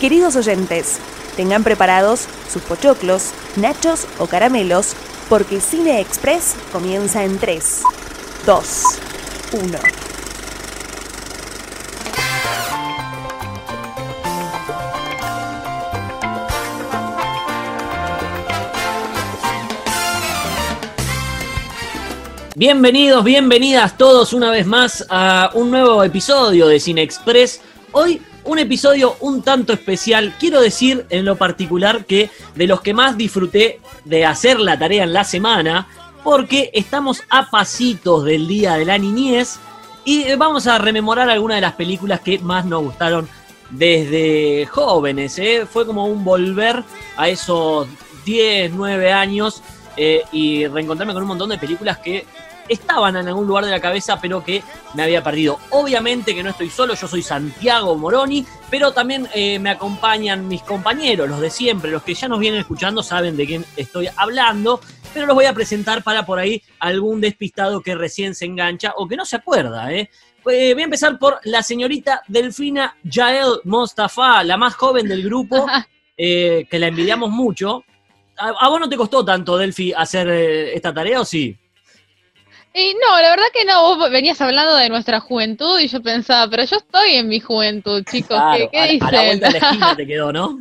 Queridos oyentes, tengan preparados sus pochoclos, nachos o caramelos, porque Cine Express comienza en 3, 2, 1. Bienvenidos, bienvenidas todos una vez más a un nuevo episodio de Cine Express. Hoy un episodio un tanto especial. Quiero decir en lo particular que de los que más disfruté de hacer la tarea en la semana, porque estamos a pasitos del Día de la Niñez y vamos a rememorar algunas de las películas que más nos gustaron desde jóvenes. ¿eh? Fue como un volver a esos 10, 9 años eh, y reencontrarme con un montón de películas que estaban en algún lugar de la cabeza, pero que me había perdido. Obviamente que no estoy solo, yo soy Santiago Moroni, pero también eh, me acompañan mis compañeros, los de siempre, los que ya nos vienen escuchando saben de quién estoy hablando, pero los voy a presentar para por ahí algún despistado que recién se engancha o que no se acuerda, ¿eh? Eh, voy a empezar por la señorita Delfina Jael Mostafa, la más joven del grupo, que la envidiamos mucho. ¿A, ¿A, vos no te costó tanto, Delfi, hacer esta tarea o sí? Y no, la verdad que no, vos venías hablando de nuestra juventud y yo pensaba, pero yo estoy en mi juventud, chicos, claro, ¿qué, qué a, dicen? A la vuelta de la esquina te quedó, ¿no?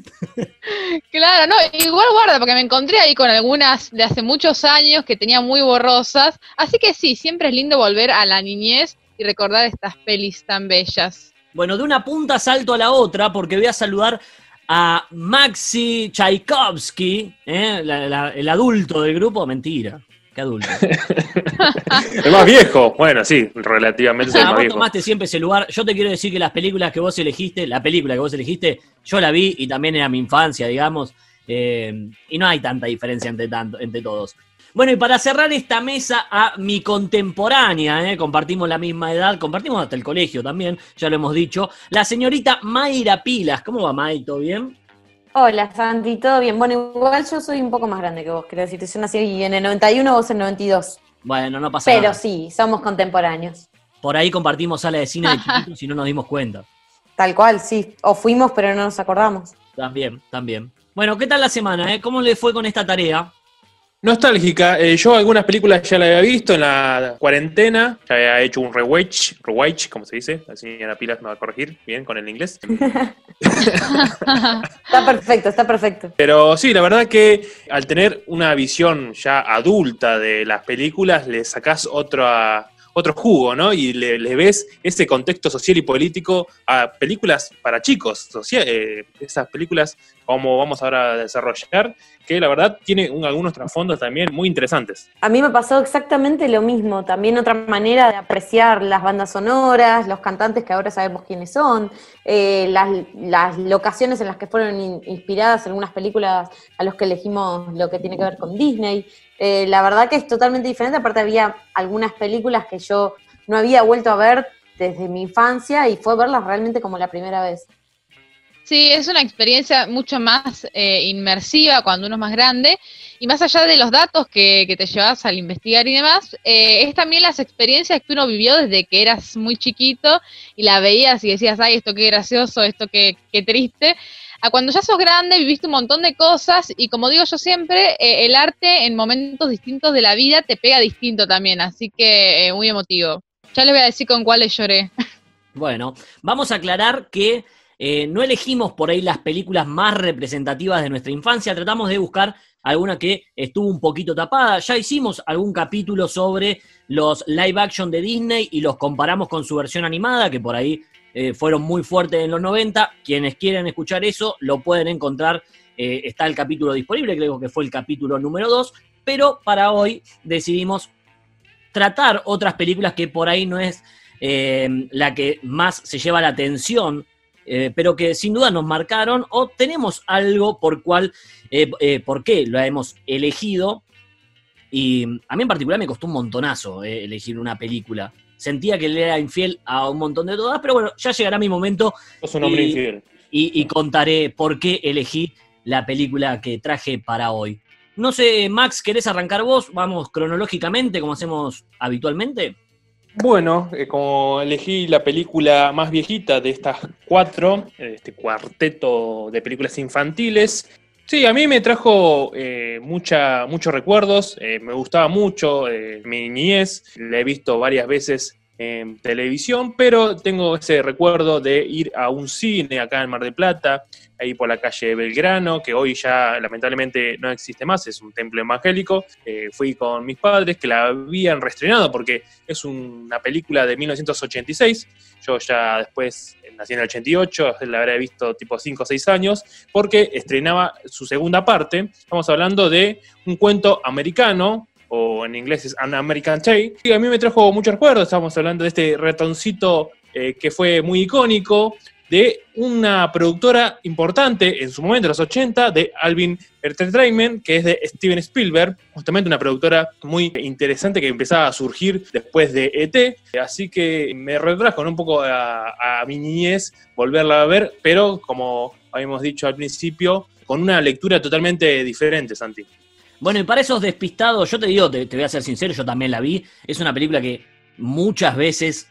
claro, no, igual guarda, porque me encontré ahí con algunas de hace muchos años que tenía muy borrosas, así que sí, siempre es lindo volver a la niñez y recordar estas pelis tan bellas. Bueno, de una punta salto a la otra porque voy a saludar a Maxi Tchaikovsky, ¿eh? la, la, el adulto del grupo, mentira. Qué adulto. el más viejo. Bueno, sí, relativamente o sea, el más vos viejo. tomaste siempre ese lugar. Yo te quiero decir que las películas que vos elegiste, la película que vos elegiste, yo la vi y también era mi infancia, digamos. Eh, y no hay tanta diferencia entre, tanto, entre todos. Bueno, y para cerrar esta mesa a mi contemporánea, ¿eh? compartimos la misma edad, compartimos hasta el colegio también, ya lo hemos dicho, la señorita Mayra Pilas. ¿Cómo va, May? ¿Todo bien? Hola, Santi, ¿todo bien? Bueno, igual yo soy un poco más grande que vos, quiero decirte. Yo nací en el 91, vos en el 92. Bueno, no pasa Pero nada. sí, somos contemporáneos. Por ahí compartimos sala de cine de chiquitos y no nos dimos cuenta. Tal cual, sí. O fuimos, pero no nos acordamos. También, también. Bueno, ¿qué tal la semana? Eh? ¿Cómo le fue con esta tarea? Nostálgica. Eh, yo algunas películas ya la había visto en la cuarentena. Ya había hecho un rewatch, rewatch, como se dice. La señora Pilas me va a corregir bien con el inglés. está perfecto, está perfecto. Pero sí, la verdad que al tener una visión ya adulta de las películas, le sacás otra, otro jugo, ¿no? Y le, ves ese contexto social y político a películas para chicos, eh, esas películas como vamos ahora a desarrollar, que la verdad tiene un, algunos trasfondos también muy interesantes. A mí me pasó exactamente lo mismo, también otra manera de apreciar las bandas sonoras, los cantantes que ahora sabemos quiénes son, eh, las, locaciones en las que fueron in, inspiradas algunas películas a los que elegimos lo que tiene que ver con Disney. Eh, la verdad que es totalmente diferente, aparte había algunas películas que yo no había vuelto a ver desde mi infancia y fue verlas realmente como la primera vez. Sí, es una experiencia mucho más eh, inmersiva cuando uno es más grande y más allá de los datos que, que te llevas al investigar y demás, eh, es también las experiencias que uno vivió desde que eras muy chiquito y la veías y decías, ay, esto qué gracioso, esto qué, qué triste. A cuando ya sos grande viviste un montón de cosas y como digo yo siempre, eh, el arte en momentos distintos de la vida te pega distinto también, así que muy emotivo. Ya les voy a decir con cuáles lloré. Bueno, vamos a aclarar que eh, no elegimos por ahí las películas más representativas de nuestra infancia, tratamos de buscar alguna que estuvo un poquito tapada. Ya hicimos algún capítulo sobre los live action de Disney y los comparamos con su versión animada, que por ahí eh, fueron muy fuertes en los 90. Quienes quieren escuchar eso lo pueden encontrar, eh, está el capítulo disponible, creo que fue el capítulo número 2, pero para hoy decidimos tratar otras películas que por ahí no es eh, la que más se lleva la atención pero que sin duda nos marcaron o tenemos algo por cual, por qué lo hemos elegido. Y a mí en particular me costó un montonazo elegir una película. Sentía que le era infiel a un montón de todas, pero bueno, ya llegará mi momento. Sos un hombre y, infiel. Y, y contaré por qué elegí la película que traje para hoy. No sé, Max, ¿querés arrancar vos? Vamos cronológicamente, como hacemos habitualmente. Bueno, eh, como elegí la película más viejita de estas cuatro, este cuarteto de películas infantiles, sí, a mí me trajo eh, mucha, muchos recuerdos, eh, me gustaba mucho eh, mi niñez, la he visto varias veces en televisión, pero tengo ese recuerdo de ir a un cine acá en Mar del Plata, ahí por la calle Belgrano, que hoy ya lamentablemente no existe más, es un templo evangélico. Eh, fui con mis padres que la habían reestrenado porque es una película de 1986. Yo ya después nací en el 88, la habré visto tipo 5 o 6 años, porque estrenaba su segunda parte. Estamos hablando de un cuento americano o en inglés es An American Tale. Y a mí me trajo muchos recuerdos, estamos hablando de este ratoncito eh, que fue muy icónico, de una productora importante en su momento, en los 80, de Alvin Entertainment, que es de Steven Spielberg, justamente una productora muy interesante que empezaba a surgir después de ET, así que me retrajo un poco a, mi niñez volverla a ver, pero como habíamos dicho al principio, con una lectura totalmente diferente, Santi. Bueno, y para esos despistados, yo te digo, te, te voy a ser sincero, yo también la vi. Es una película que muchas veces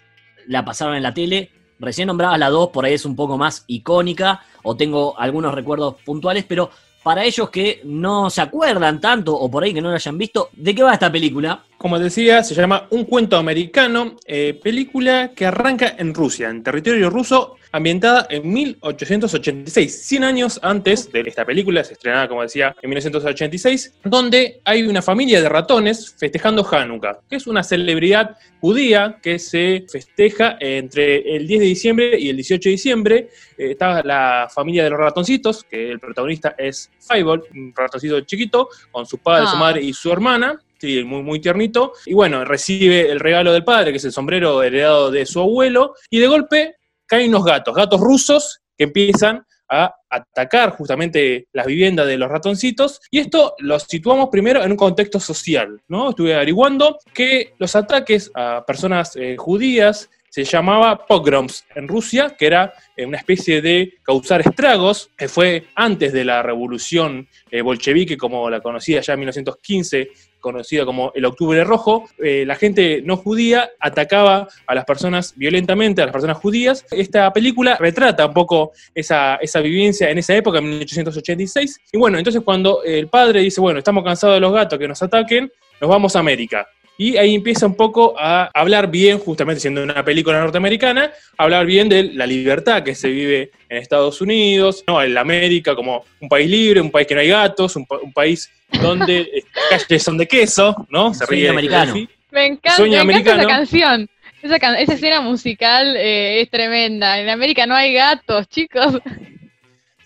la pasaron en la tele. Recién nombrabas la 2, por ahí es un poco más icónica, o tengo algunos recuerdos puntuales, pero para ellos que no se acuerdan tanto, o por ahí que no la hayan visto, ¿de qué va esta película? Como decía, se llama Un cuento americano, eh, película que arranca en Rusia, en territorio ruso, ambientada en 1886, 100 años antes de esta película, se estrenaba, como decía, en 1986, donde hay una familia de ratones festejando Hanukkah, que es una celebridad judía que se festeja entre el 10 de diciembre y el 18 de diciembre. Eh, está la familia de los ratoncitos, que el protagonista es Fireball, un ratoncito chiquito, con su padre, su Ah. madre y su hermana. Sí, muy, muy tiernito. Y bueno, recibe el regalo del padre, que es el sombrero heredado de su abuelo, y de golpe caen unos gatos, gatos rusos, que empiezan a atacar justamente las viviendas de los ratoncitos. Y esto lo situamos primero en un contexto social, ¿no? Estuve averiguando que los ataques a personas eh, judías se llamaba pogroms en Rusia, que era eh, una especie de causar estragos, que fue antes de la revolución eh, bolchevique, como la conocía ya en 1915, conocida como el Octubre Rojo, eh, la gente no judía atacaba a las personas violentamente, a las personas judías. Esta película retrata un poco esa, esa vivencia en esa época, en 1886. Y bueno, entonces cuando el padre dice, bueno, estamos cansados de los gatos que nos ataquen, nos vamos a América. Y ahí empieza un poco a hablar bien, justamente siendo una película norteamericana, hablar bien de la libertad que se vive en Estados Unidos, ¿no? en América como un país libre, un país que no hay gatos, un, pa- un país donde las calles son de queso, ¿no? Se Sueño ríe americano. Delphi. Me encanta, Sueño me encanta esa americano. canción. Esa, can- esa escena musical eh, es tremenda. En América no hay gatos, chicos.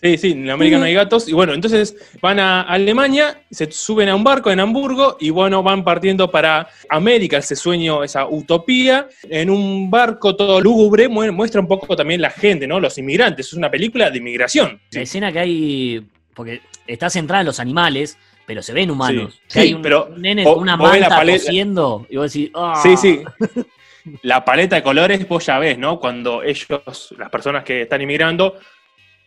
Sí, sí, en América no hay gatos. Y bueno, entonces van a Alemania, se suben a un barco en Hamburgo y bueno, van partiendo para América, ese sueño, esa utopía. En un barco todo lúgubre mu- muestra un poco también la gente, ¿no? Los inmigrantes. Es una película de inmigración. La escena que hay, porque está centrada en los animales, pero se ven humanos. Sí. Que hay un, pero un nene vos- con una manta paleta- cosiendo y vos decís, "Ah". Sí, sí. La paleta de colores, vos ya ves, ¿no? Cuando ellos, las personas que están inmigrando,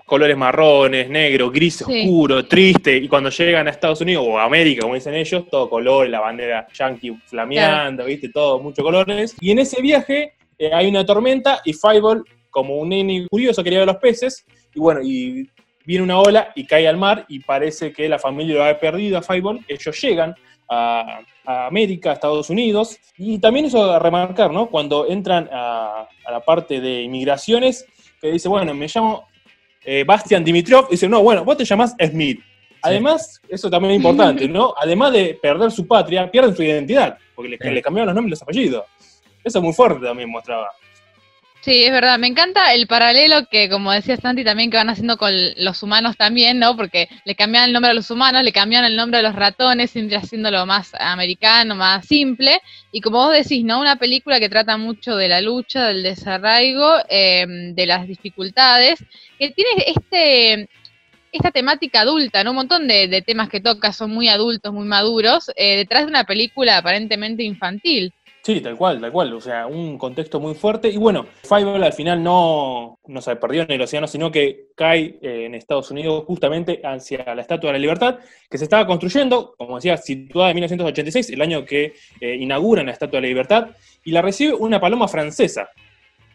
colores marrones, negro, gris Sí. oscuro, triste, y cuando llegan a Estados Unidos o a América, como dicen ellos, todo color, la bandera yankee flameando, ¿viste? Todo, muchos colores. Y en ese viaje eh, hay una tormenta y Fireball, como un nene curioso, quería ver los peces, y bueno, y viene una ola y cae al mar y parece que la familia lo ha perdido a Fireball. Ellos llegan a, a América, a Estados Unidos, y también eso a remarcar, ¿no? Cuando entran a, a la parte de inmigraciones, que dice, bueno, me llamo eh, Bastian Dimitrov, dice, no, bueno, vos te llamás Smith. Además, eso también es importante, ¿no? Además de perder su patria, pierden su identidad, porque le, Sí. le cambiaron los nombres y los apellidos. Eso es muy fuerte también mostraba. Sí, es verdad. Me encanta el paralelo que, como decía Santi, también que van haciendo con los humanos también, ¿no? Porque le cambian el nombre a los humanos, le cambian el nombre a los ratones, siempre haciéndolo más americano, más simple. Y como vos decís, ¿no? Una película que trata mucho de la lucha, del desarraigo, eh, de las dificultades, que tiene este esta temática adulta, ¿no? Un montón de, temas que toca son muy adultos, muy maduros, eh, detrás de una película aparentemente infantil. Sí, tal cual, tal cual. O sea, un contexto muy fuerte. Y bueno, Fireball al final no, no se perdió en el océano, sino que cae eh, en Estados Unidos justamente hacia la Estatua de la Libertad, que se estaba construyendo, como decía, situada en 1986, el año que eh, inauguran la Estatua de la Libertad, y la recibe una paloma francesa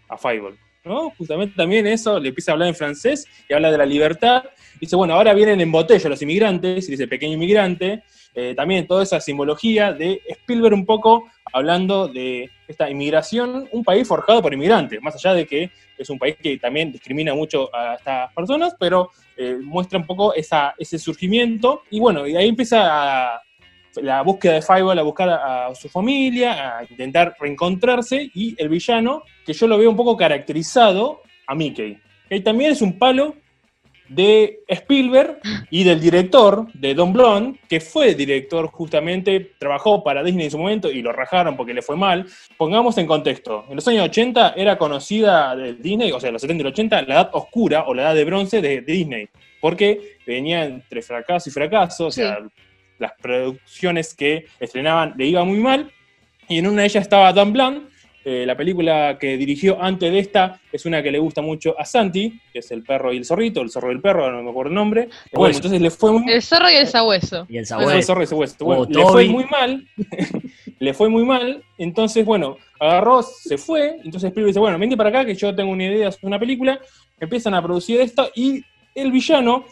a Fireball. ¿No? Justamente también eso, le empieza a hablar en francés y habla de la libertad. Dice, bueno, ahora vienen en botella los inmigrantes, y dice pequeño inmigrante, eh, también toda esa simbología de Spielberg un poco hablando de esta inmigración, un país forjado por inmigrantes, más allá de que es un país que también discrimina mucho a estas personas, pero eh, muestra un poco esa, ese surgimiento. Y bueno, y ahí empieza la búsqueda de Fireball a buscar a, su familia, a intentar reencontrarse, y el villano, que yo lo veo un poco caracterizado a Mickey. Que también es un palo de Spielberg y del director, de Don Blond, que fue director justamente, trabajó para Disney en su momento y lo rajaron porque le fue mal. Pongamos en contexto, en los años 80 era conocida de Disney, o sea, los 70 y los 80, la edad oscura o la edad de bronce de, Disney, porque venía entre fracaso y fracaso, o sea, las producciones que estrenaban le iba muy mal, y en una de ellas estaba Don Blond, eh, la película que dirigió antes de esta es una que le gusta mucho a Santi, que es El perro y el zorrito, el zorro y el perro, no me acuerdo el nombre. Bueno, entonces le fue muy El zorro y el sabueso. Y el sabueso. El zorro y el sabueso. Oh, le fue muy mal. le fue muy mal. Entonces, bueno, agarró, se fue. Entonces Spielberg dice, bueno, vente para acá que yo tengo una idea de una película. Empiezan a producir esto y el villano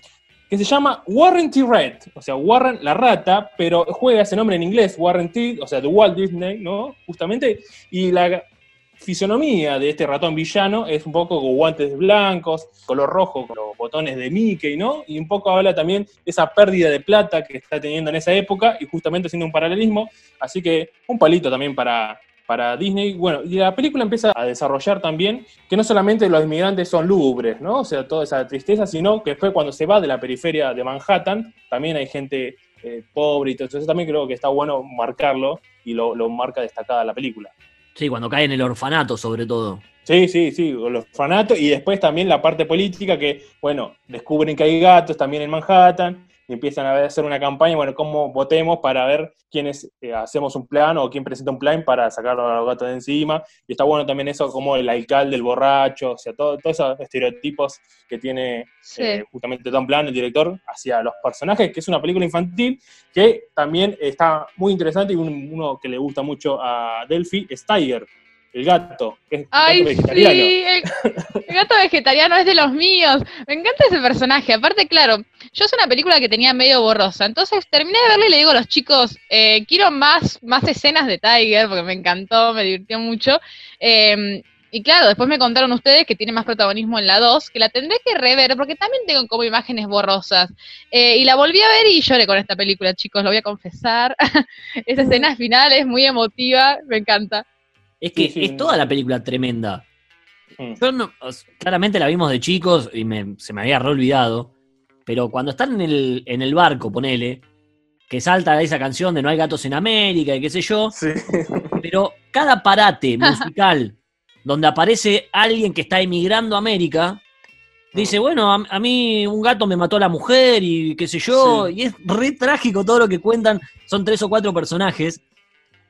que se llama Warren T. Red, o sea, Warren la rata, pero juega ese nombre en inglés, Warren T., o sea, de Walt Disney, ¿no? Justamente, y la fisonomía de este ratón villano es un poco con guantes blancos, color rojo, con los botones de Mickey, ¿no? Y un poco habla también de esa pérdida de plata que está teniendo en esa época y justamente haciendo un paralelismo, así que un palito también para, para Disney. Bueno, y la película empieza a desarrollar también que no solamente los inmigrantes son lúgubres, ¿no? O sea, toda esa tristeza, sino que después cuando se va de la periferia de Manhattan, también hay gente eh, pobre y todo eso. También creo que está bueno marcarlo y lo, lo marca destacada la película. Sí, cuando cae en el orfanato, sobre todo. Sí, sí, sí, el orfanato y después también la parte política que, bueno, descubren que hay gatos también en Manhattan empiezan a hacer una campaña, bueno, cómo votemos para ver quiénes eh, hacemos un plan o quién presenta un plan para sacar a los gatos de encima. Y está bueno también eso, como el alcalde, el borracho, o sea, todos esos estereotipos que tiene eh, justamente Tom Plan, el director, hacia los personajes, que es una película infantil que también está muy interesante y uno que le gusta mucho a Delphi es Tiger el gato, que es Ay, vegetariano. Sí, el, gato vegetariano es de los míos. Me encanta ese personaje. Aparte, claro, yo es una película que tenía medio borrosa. Entonces terminé de verla y le digo a los chicos, eh, quiero más, más escenas de Tiger, porque me encantó, me divirtió mucho. Em, y claro, después me contaron ustedes que tiene más protagonismo en la 2, que la tendré que rever, porque también tengo como imágenes borrosas. Eh, y la volví a ver y lloré con esta película, chicos, lo voy a confesar. Esa escena final es muy emotiva, me encanta. Es que es toda la película tremenda. Mm. claramente la vimos de chicos y se me había re olvidado. Pero cuando están en el, en el barco, ponele, que salta esa canción de No hay gatos en América y qué sé yo. Pero cada parate musical donde aparece alguien que está emigrando a América, dice, mm. bueno, a, mí un gato me mató a la mujer y qué sé yo, y es re trágico todo lo que cuentan, son tres o cuatro personajes,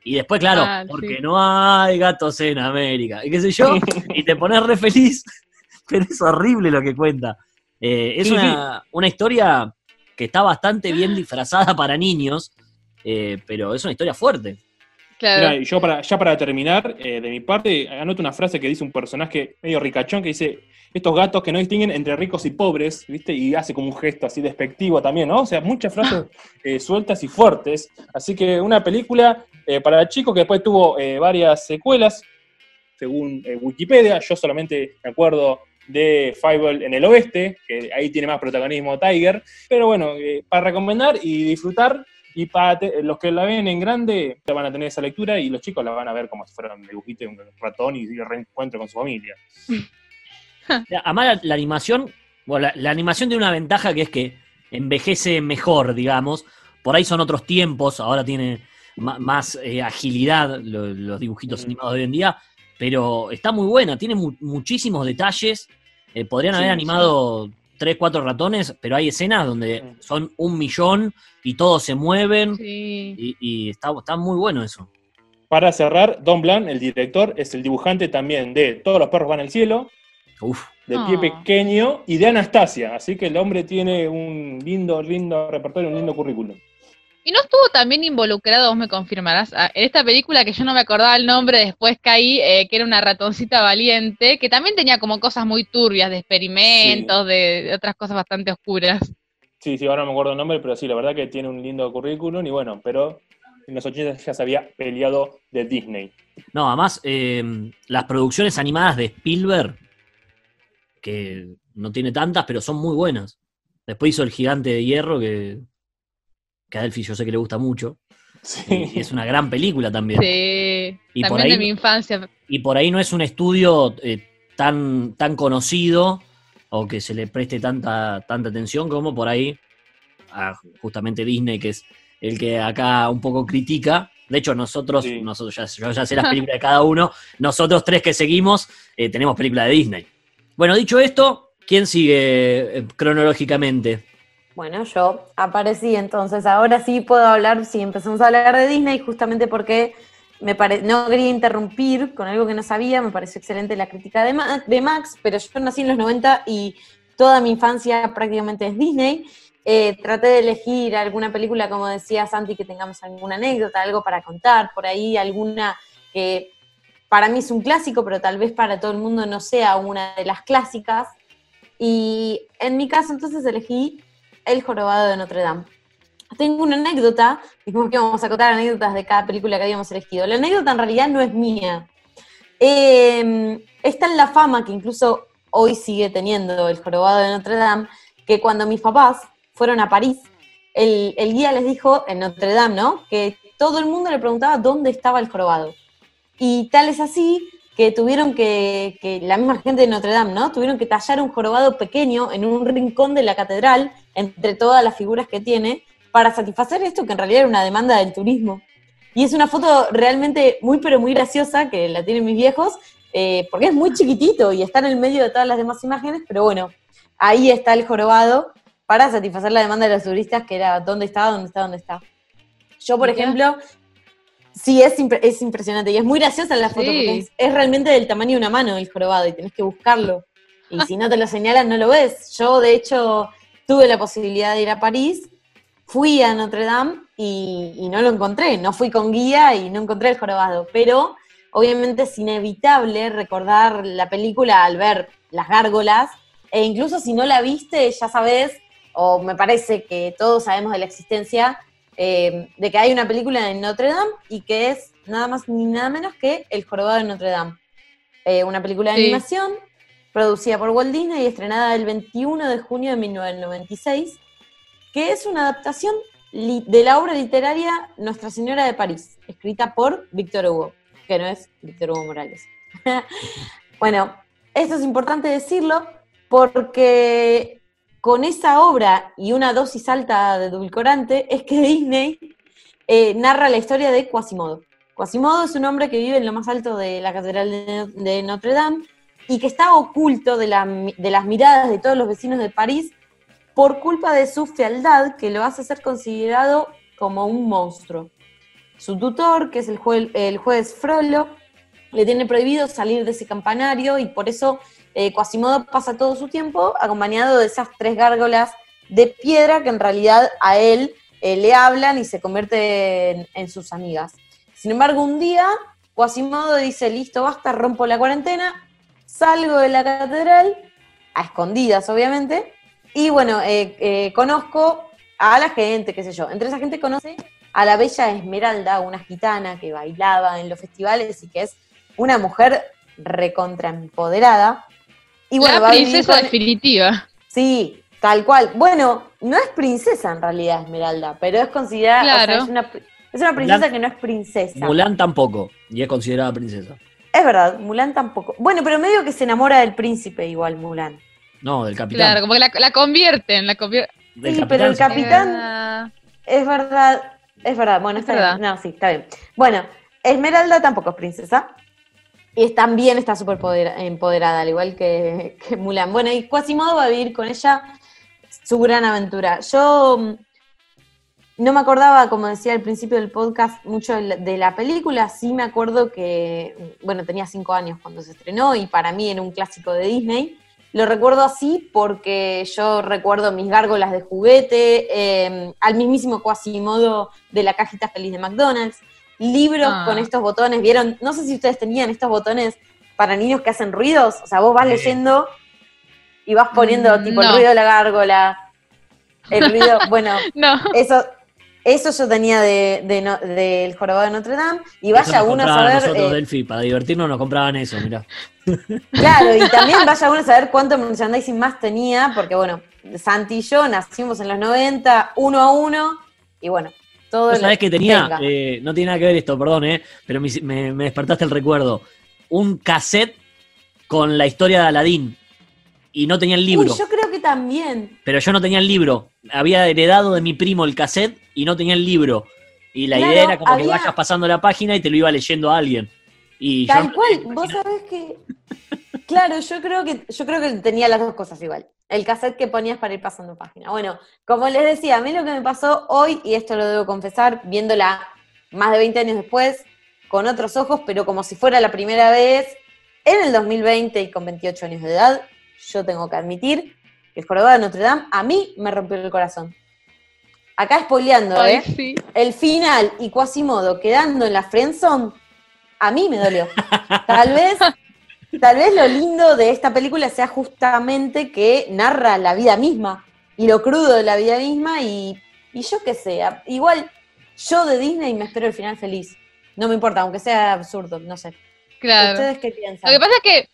y después, claro, ah, porque no hay gatos en América. Y qué sé yo, y te pones re feliz, pero es horrible lo que cuenta. Eh, es una, historia que está bastante bien disfrazada para niños, eh, pero es una historia fuerte. Claro. y yo para, ya para terminar, eh, de mi parte, anoto una frase que dice un personaje medio ricachón que dice, estos gatos que no distinguen entre ricos y pobres, ¿viste? Y hace como un gesto así despectivo también, ¿no? O sea, muchas frases sueltas y fuertes. Así que una película eh, para chicos que después tuvo eh, varias secuelas, según eh, Wikipedia, yo solamente me acuerdo de Fireball en el oeste, que ahí tiene más protagonismo Tiger, pero bueno, para recomendar y disfrutar, y para los que la ven en grande, van a tener esa lectura y los chicos la van a ver como si fueran dibujitos de un ratón y reencuentro con su familia. Además, la, animación, bueno, la, animación tiene una ventaja que es que envejece mejor, digamos. Por ahí son otros tiempos, ahora tiene más eh, agilidad los dibujitos animados de hoy en día, pero está muy buena, tiene muchísimos detalles. Eh, podrían haber animado tres, cuatro ratones, pero hay escenas donde son un millón y todos se mueven y, está, está muy bueno eso. para cerrar, Don Blanc, el director, es el dibujante también de Todos los perros van al cielo, Uf, de Pie Ah. Pequeño y de Anastasia. Así que el hombre tiene un lindo, lindo repertorio, un lindo currículum. ¿Y no estuvo también involucrado, vos me confirmarás, en esta película que yo no me acordaba el nombre, después caí, eh, que era una ratoncita valiente, que también tenía como cosas muy turbias, de experimentos, de, de otras cosas bastante oscuras. Sí, sí, ahora no me acuerdo el nombre, pero sí, la verdad que tiene un lindo currículum y bueno, pero en los 80 ya se había peleado de Disney. No, además, eh, las producciones animadas de Spielberg, que no tiene tantas, pero son muy buenas. Después hizo El Gigante de Hierro, que, que a Delphi yo sé que le gusta mucho. Sí. Y es una gran película también. Sí, Y por también ahí- de mi infancia. Y por ahí no es un estudio eh, tan, tan conocido o que se le preste tanta, tanta atención como por ahí a justamente Disney, que es el que acá un poco critica. De hecho, nosotros, Sí. nosotros ya, yo ya sé las películas de cada uno, nosotros tres que seguimos eh, tenemos películas de Disney. Bueno, dicho esto, ¿quién sigue eh, cronológicamente? Bueno, yo aparecí entonces. Ahora sí puedo hablar, si empezamos a hablar de Disney, justamente porque me pare- no quería interrumpir con algo que no sabía. Me pareció excelente la crítica de Max, pero yo nací en los 90 y toda mi infancia prácticamente es Disney. Eh, traté de elegir alguna película, como decía Santi, que tengamos alguna anécdota, algo para contar, por ahí alguna que para mí es un clásico, pero tal vez para todo el mundo no sea una de las clásicas. Y en mi caso entonces elegí El jorobado de Notre Dame. Tengo una anécdota, dijimos que vamos a contar anécdotas de cada película que habíamos elegido. La anécdota en realidad no es mía. Eh, está en la fama que incluso hoy sigue teniendo el jorobado de Notre Dame, que cuando mis papás fueron a París, el guía les dijo, en Notre Dame, ¿no? Que todo el mundo le preguntaba dónde estaba el jorobado. Y tal es así que tuvieron que, que la misma gente de Notre Dame, ¿no? Tuvieron que tallar un jorobado pequeño en un rincón de la catedral, entre todas las figuras que tiene, para satisfacer esto que en realidad era una demanda del turismo. Y es una foto realmente muy, pero muy graciosa, que la tienen mis viejos, eh, porque es muy chiquitito y está en el medio de todas las demás imágenes, pero bueno, ahí está el jorobado para satisfacer la demanda de los turistas, que era dónde está, dónde está, dónde está. Yo, por ejemplo, sí, es, impre- es impresionante y es muy graciosa la foto, Sí. porque es, es realmente del tamaño de una mano el jorobado y tenés que buscarlo. Y si no te lo señalan, no lo ves. Yo, de hecho, tuve la posibilidad de ir a París, fui a Notre Dame y, y no lo encontré. No fui con guía y no encontré el jorobado. Pero obviamente es inevitable recordar la película al ver las gárgolas. E incluso si no la viste, ya sabes, o me parece que todos sabemos de la existencia, eh, de que hay una película de Notre Dame y que es nada más ni nada menos que El jorobado de Notre Dame. Eh, una película de Sí. animación producida por Walt Disney y estrenada el 21 de junio de 1996, que es una adaptación de la obra literaria Nuestra Señora de París, escrita por Víctor Hugo, que no es Víctor Hugo Morales. bueno, esto es importante decirlo porque con esa obra y una dosis alta de edulcorante es que Disney eh, narra la historia de Quasimodo. Quasimodo es un hombre que vive en lo más alto de la Catedral de, Notre Dame y que está oculto de, la- de las miradas de todos los vecinos de París por culpa de su fealdad que lo hace ser considerado como un monstruo. Su tutor, que es el, el juez Frollo, le tiene prohibido salir de ese campanario y por eso eh, Quasimodo pasa todo su tiempo acompañado de esas tres gárgolas de piedra que en realidad a él eh, le hablan y se convierten en sus amigas. Sin embargo, un día Quasimodo dice, listo, basta, rompo la cuarentena, salgo de la catedral, a escondidas obviamente, y bueno, eh, eh, conozco a la gente, qué sé yo. Entre esa gente conoce a la bella Esmeralda, una gitana que bailaba en los festivales y que es una mujer recontraempoderada. Y bueno, la va a vivir princesa con- definitiva. Sí, tal cual. Bueno, no es princesa en realidad Esmeralda, pero es considerada, o sea, es, una, es una princesa Mulan- que no es princesa. Mulan tampoco, y es considerada princesa. Es verdad, Mulan tampoco. Bueno, pero medio que se enamora del príncipe igual Mulan. No, del capitán. Claro, como que la, la convierten, la convier- Del Sí, pero el capitán. Es verdad, es verdad. Bueno, Es está verdad. bien. No, sí, está bien. Bueno, Esmeralda tampoco es princesa. Y también está súper poder- empoderada, al igual que, que Mulan. Bueno, y Quasimodo va a vivir con ella su gran aventura. Yo mm, no me acordaba, como decía al principio del podcast, mucho de la, película. Sí me acuerdo que, bueno, tenía cinco años cuando se estrenó y para mí era un clásico de Disney. Lo recuerdo así porque yo recuerdo mis gárgolas de juguete, eh, al mismísimo Quasimodo de la cajita feliz de McDonald's, libros Ah. con estos botones. ¿Vieron? No sé si ustedes tenían estos botones para niños que hacen ruidos. O sea, vos vas Sí. leyendo y vas poniendo Mm, tipo el ruido de la gárgola. El ruido, bueno, No. eso, eso yo tenía de, de no- del jorobado de Notre Dame. Y Eso vaya nos uno a saber. nosotros, eh, Delphi, para divertirnos nos compraban eso, mirá. Claro, y también vaya uno a saber cuánto merchandising más tenía, porque bueno, Santi y yo nacimos en los 90, uno a uno, y bueno, todo ¿Vos lo- sabés que tenía, eh, no tiene nada que ver esto, perdón, eh, pero me, me- me despertaste el recuerdo, un cassette con la historia de Aladín y no tenía el libro, Uy, yo creo que también. pero yo no tenía el libro. Había heredado de mi primo el cassette y no tenía el libro. Y la Claro, idea era como que vayas pasando la página y te lo iba leyendo a alguien. Y yo Tal no cual, tenía vos sabés que. Claro, yo creo que, yo creo que tenía las dos cosas igual. El cassette que ponías para ir pasando página. Bueno, como les decía, a mí lo que me pasó hoy, y esto lo debo confesar, viéndola más de 20 años después, con otros ojos, pero como si fuera la primera vez, en el 2020 y con 28 años de edad, yo tengo que admitir que el jorobado de Notre Dame a mí me rompió el corazón. Acá spoileando, Ay, ¿eh? sí. el final y Quasimodo quedando en la friendzone, a mí me dolió. Tal vez, tal vez lo lindo de esta película sea justamente que narra la vida misma y lo crudo de la vida misma y, y yo qué sé, igual yo de Disney me espero el final feliz. No me importa, aunque sea absurdo, no sé. Claro. ¿Ustedes qué piensan? Lo que pasa es que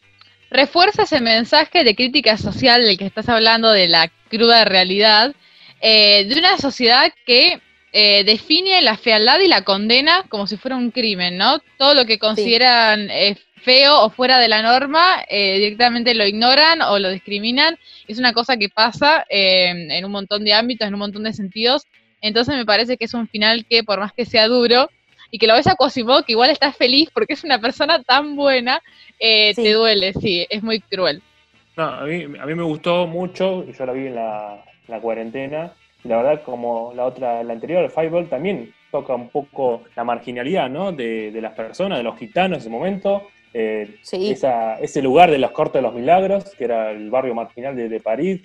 refuerza ese mensaje de crítica social del que estás hablando, de la cruda realidad, eh, de una sociedad que eh, define la fealdad y la condena como si fuera un crimen, ¿no? Todo lo que consideran eh, feo o fuera de la norma, eh, directamente lo ignoran o lo discriminan. Es una cosa que pasa eh, en un montón de ámbitos, en un montón de sentidos. Entonces me parece que es un final que, por más que sea duro, y que lo ves a Quasimodo, que igual estás feliz porque es una persona tan buena, eh, Sí. te duele, sí, es muy cruel. No, a mí, a mí me gustó mucho, yo la vi en la, la cuarentena, y la verdad como la otra, la anterior, el Fireball, también toca un poco la marginalidad, ¿no? De, de las personas, de los gitanos en ese momento, eh, Sí. esa- ese lugar de los cortes de los milagros, que era el barrio marginal de, de París,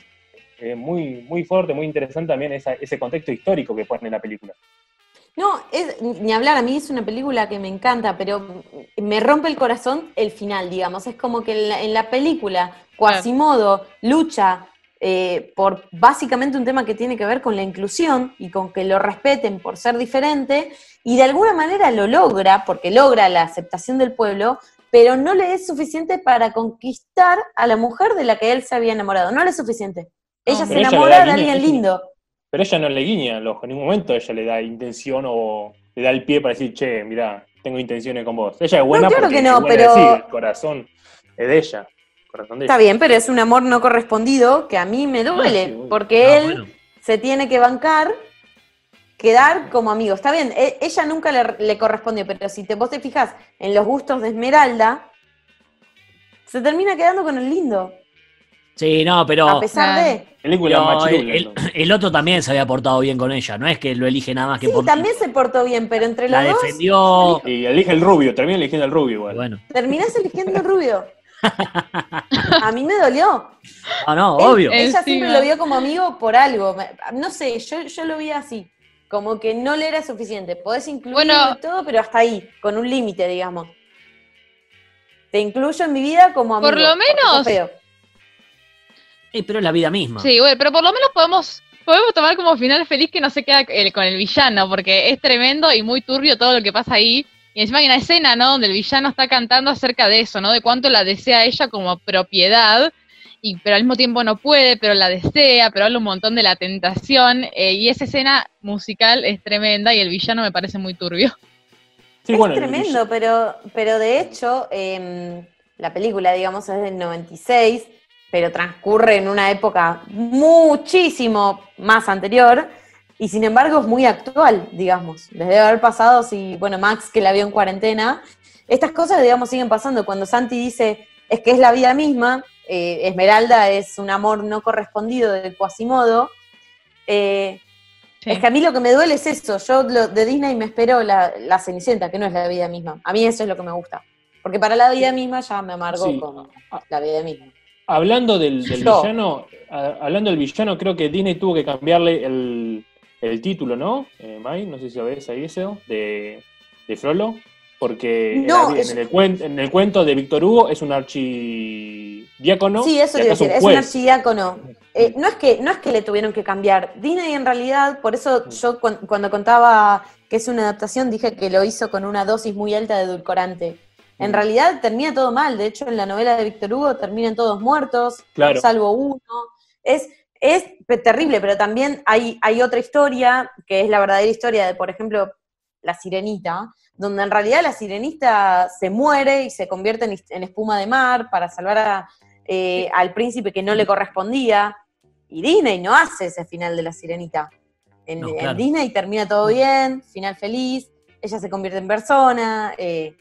eh, muy, muy fuerte, muy interesante también esa- ese contexto histórico que pone en la película. No, es, ni hablar, a mí es una película que me encanta, pero me rompe el corazón el final, digamos. Es como que en la, en la película Quasimodo lucha eh, por básicamente un tema que tiene que ver con la inclusión y con que lo respeten por ser diferente, y de alguna manera lo logra, porque logra la aceptación del pueblo, pero no le es suficiente para conquistar a la mujer de la que él se había enamorado. No le es suficiente. Ella No, se ella enamora de alguien lindo. Pero ella no le guiña el ojo, en ningún momento ella le da intención o le da el pie para decir, che, mira, tengo intenciones con vos. Ella es buena claro porque que no, buena pero- el corazón es de ella. el corazón de Está bien, pero es un amor no correspondido que a mí me duele, sí, porque No, él bueno. se tiene que bancar, quedar como amigo. Está bien, e- ella nunca le, le correspondió, pero si te, vos te fijas en los gustos de Esmeralda, se termina quedando con el lindo, Sí, no, pero, a pesar de... Película pero el, otro también se había portado bien con ella, no es que lo elige nada más que Sí, por también se portó bien, pero entre la los dos defendió. Y elige el rubio, termina eligiendo el rubio igual. Bueno, terminás eligiendo el rubio. A mí me dolió. ah, no, Él- obvio. Ella Encima. siempre lo vio como amigo por algo. No sé, yo, yo lo vi así. Como que no le era suficiente. Podés incluirlo Bueno. todo, pero hasta ahí, con un límite, digamos. Te incluyo en mi vida como amigo. Por lo menos- feo. Eh, pero es la vida misma. Sí, bueno, pero por lo menos podemos, podemos tomar como final feliz que no se queda el- con el villano, porque es tremendo y muy turbio todo lo que pasa ahí. Y encima hay una escena, ¿no? Donde el villano está cantando acerca de eso, ¿no? De cuánto la desea ella como propiedad, y pero al mismo tiempo no puede, pero la desea, pero habla un montón de la tentación. eh, y esa escena musical es tremenda y el villano me parece muy turbio. Sí, es bueno, tremendo, pero, pero de hecho, em, la película, digamos, es del 96, pero transcurre en una época muchísimo más anterior, y sin embargo es muy actual, digamos. Desde haber pasado, si, bueno, Max que la vio en cuarentena, estas cosas, digamos, siguen pasando. Cuando Santi dice, es que es la vida misma, eh, Esmeralda es un amor no correspondido de Quasimodo, eh, Sí. Es que a mí lo que me duele es eso. Yo lo- de Disney me espero la, la Cenicienta, que no es la vida misma. A mí eso es lo que me gusta. Porque para la vida misma ya me amargó Sí. con la vida misma. Hablando del, del Yo. villano, a- hablando del villano, creo que Disney tuvo que cambiarle el, el título, ¿no? Eh, Mai, no sé si sabés ahí eso, de, de Frollo. Porque en el cuen- en el cuento de Víctor Hugo es un archidiácono. Sí, eso te iba a decir, es un archidiácono. Eh, no, es que, no es que le tuvieron que cambiar. Disney en realidad, por eso yo cuan- cuando contaba que es una adaptación, dije que lo hizo con una dosis muy alta de edulcorante. En Mm. realidad termina todo mal. De hecho, en la novela de Víctor Hugo terminan todos muertos, Claro. salvo uno. Es, es terrible, pero también hay, hay otra historia, que es la verdadera historia de, por ejemplo, La Sirenita, donde en realidad la sirenita se muere y se convierte en, espuma de mar para salvar a, eh, al príncipe que no le correspondía. Y Disney no hace ese final de la sirenita. En, No, en claro. Disney termina todo bien, final feliz, ella se convierte en persona. eh,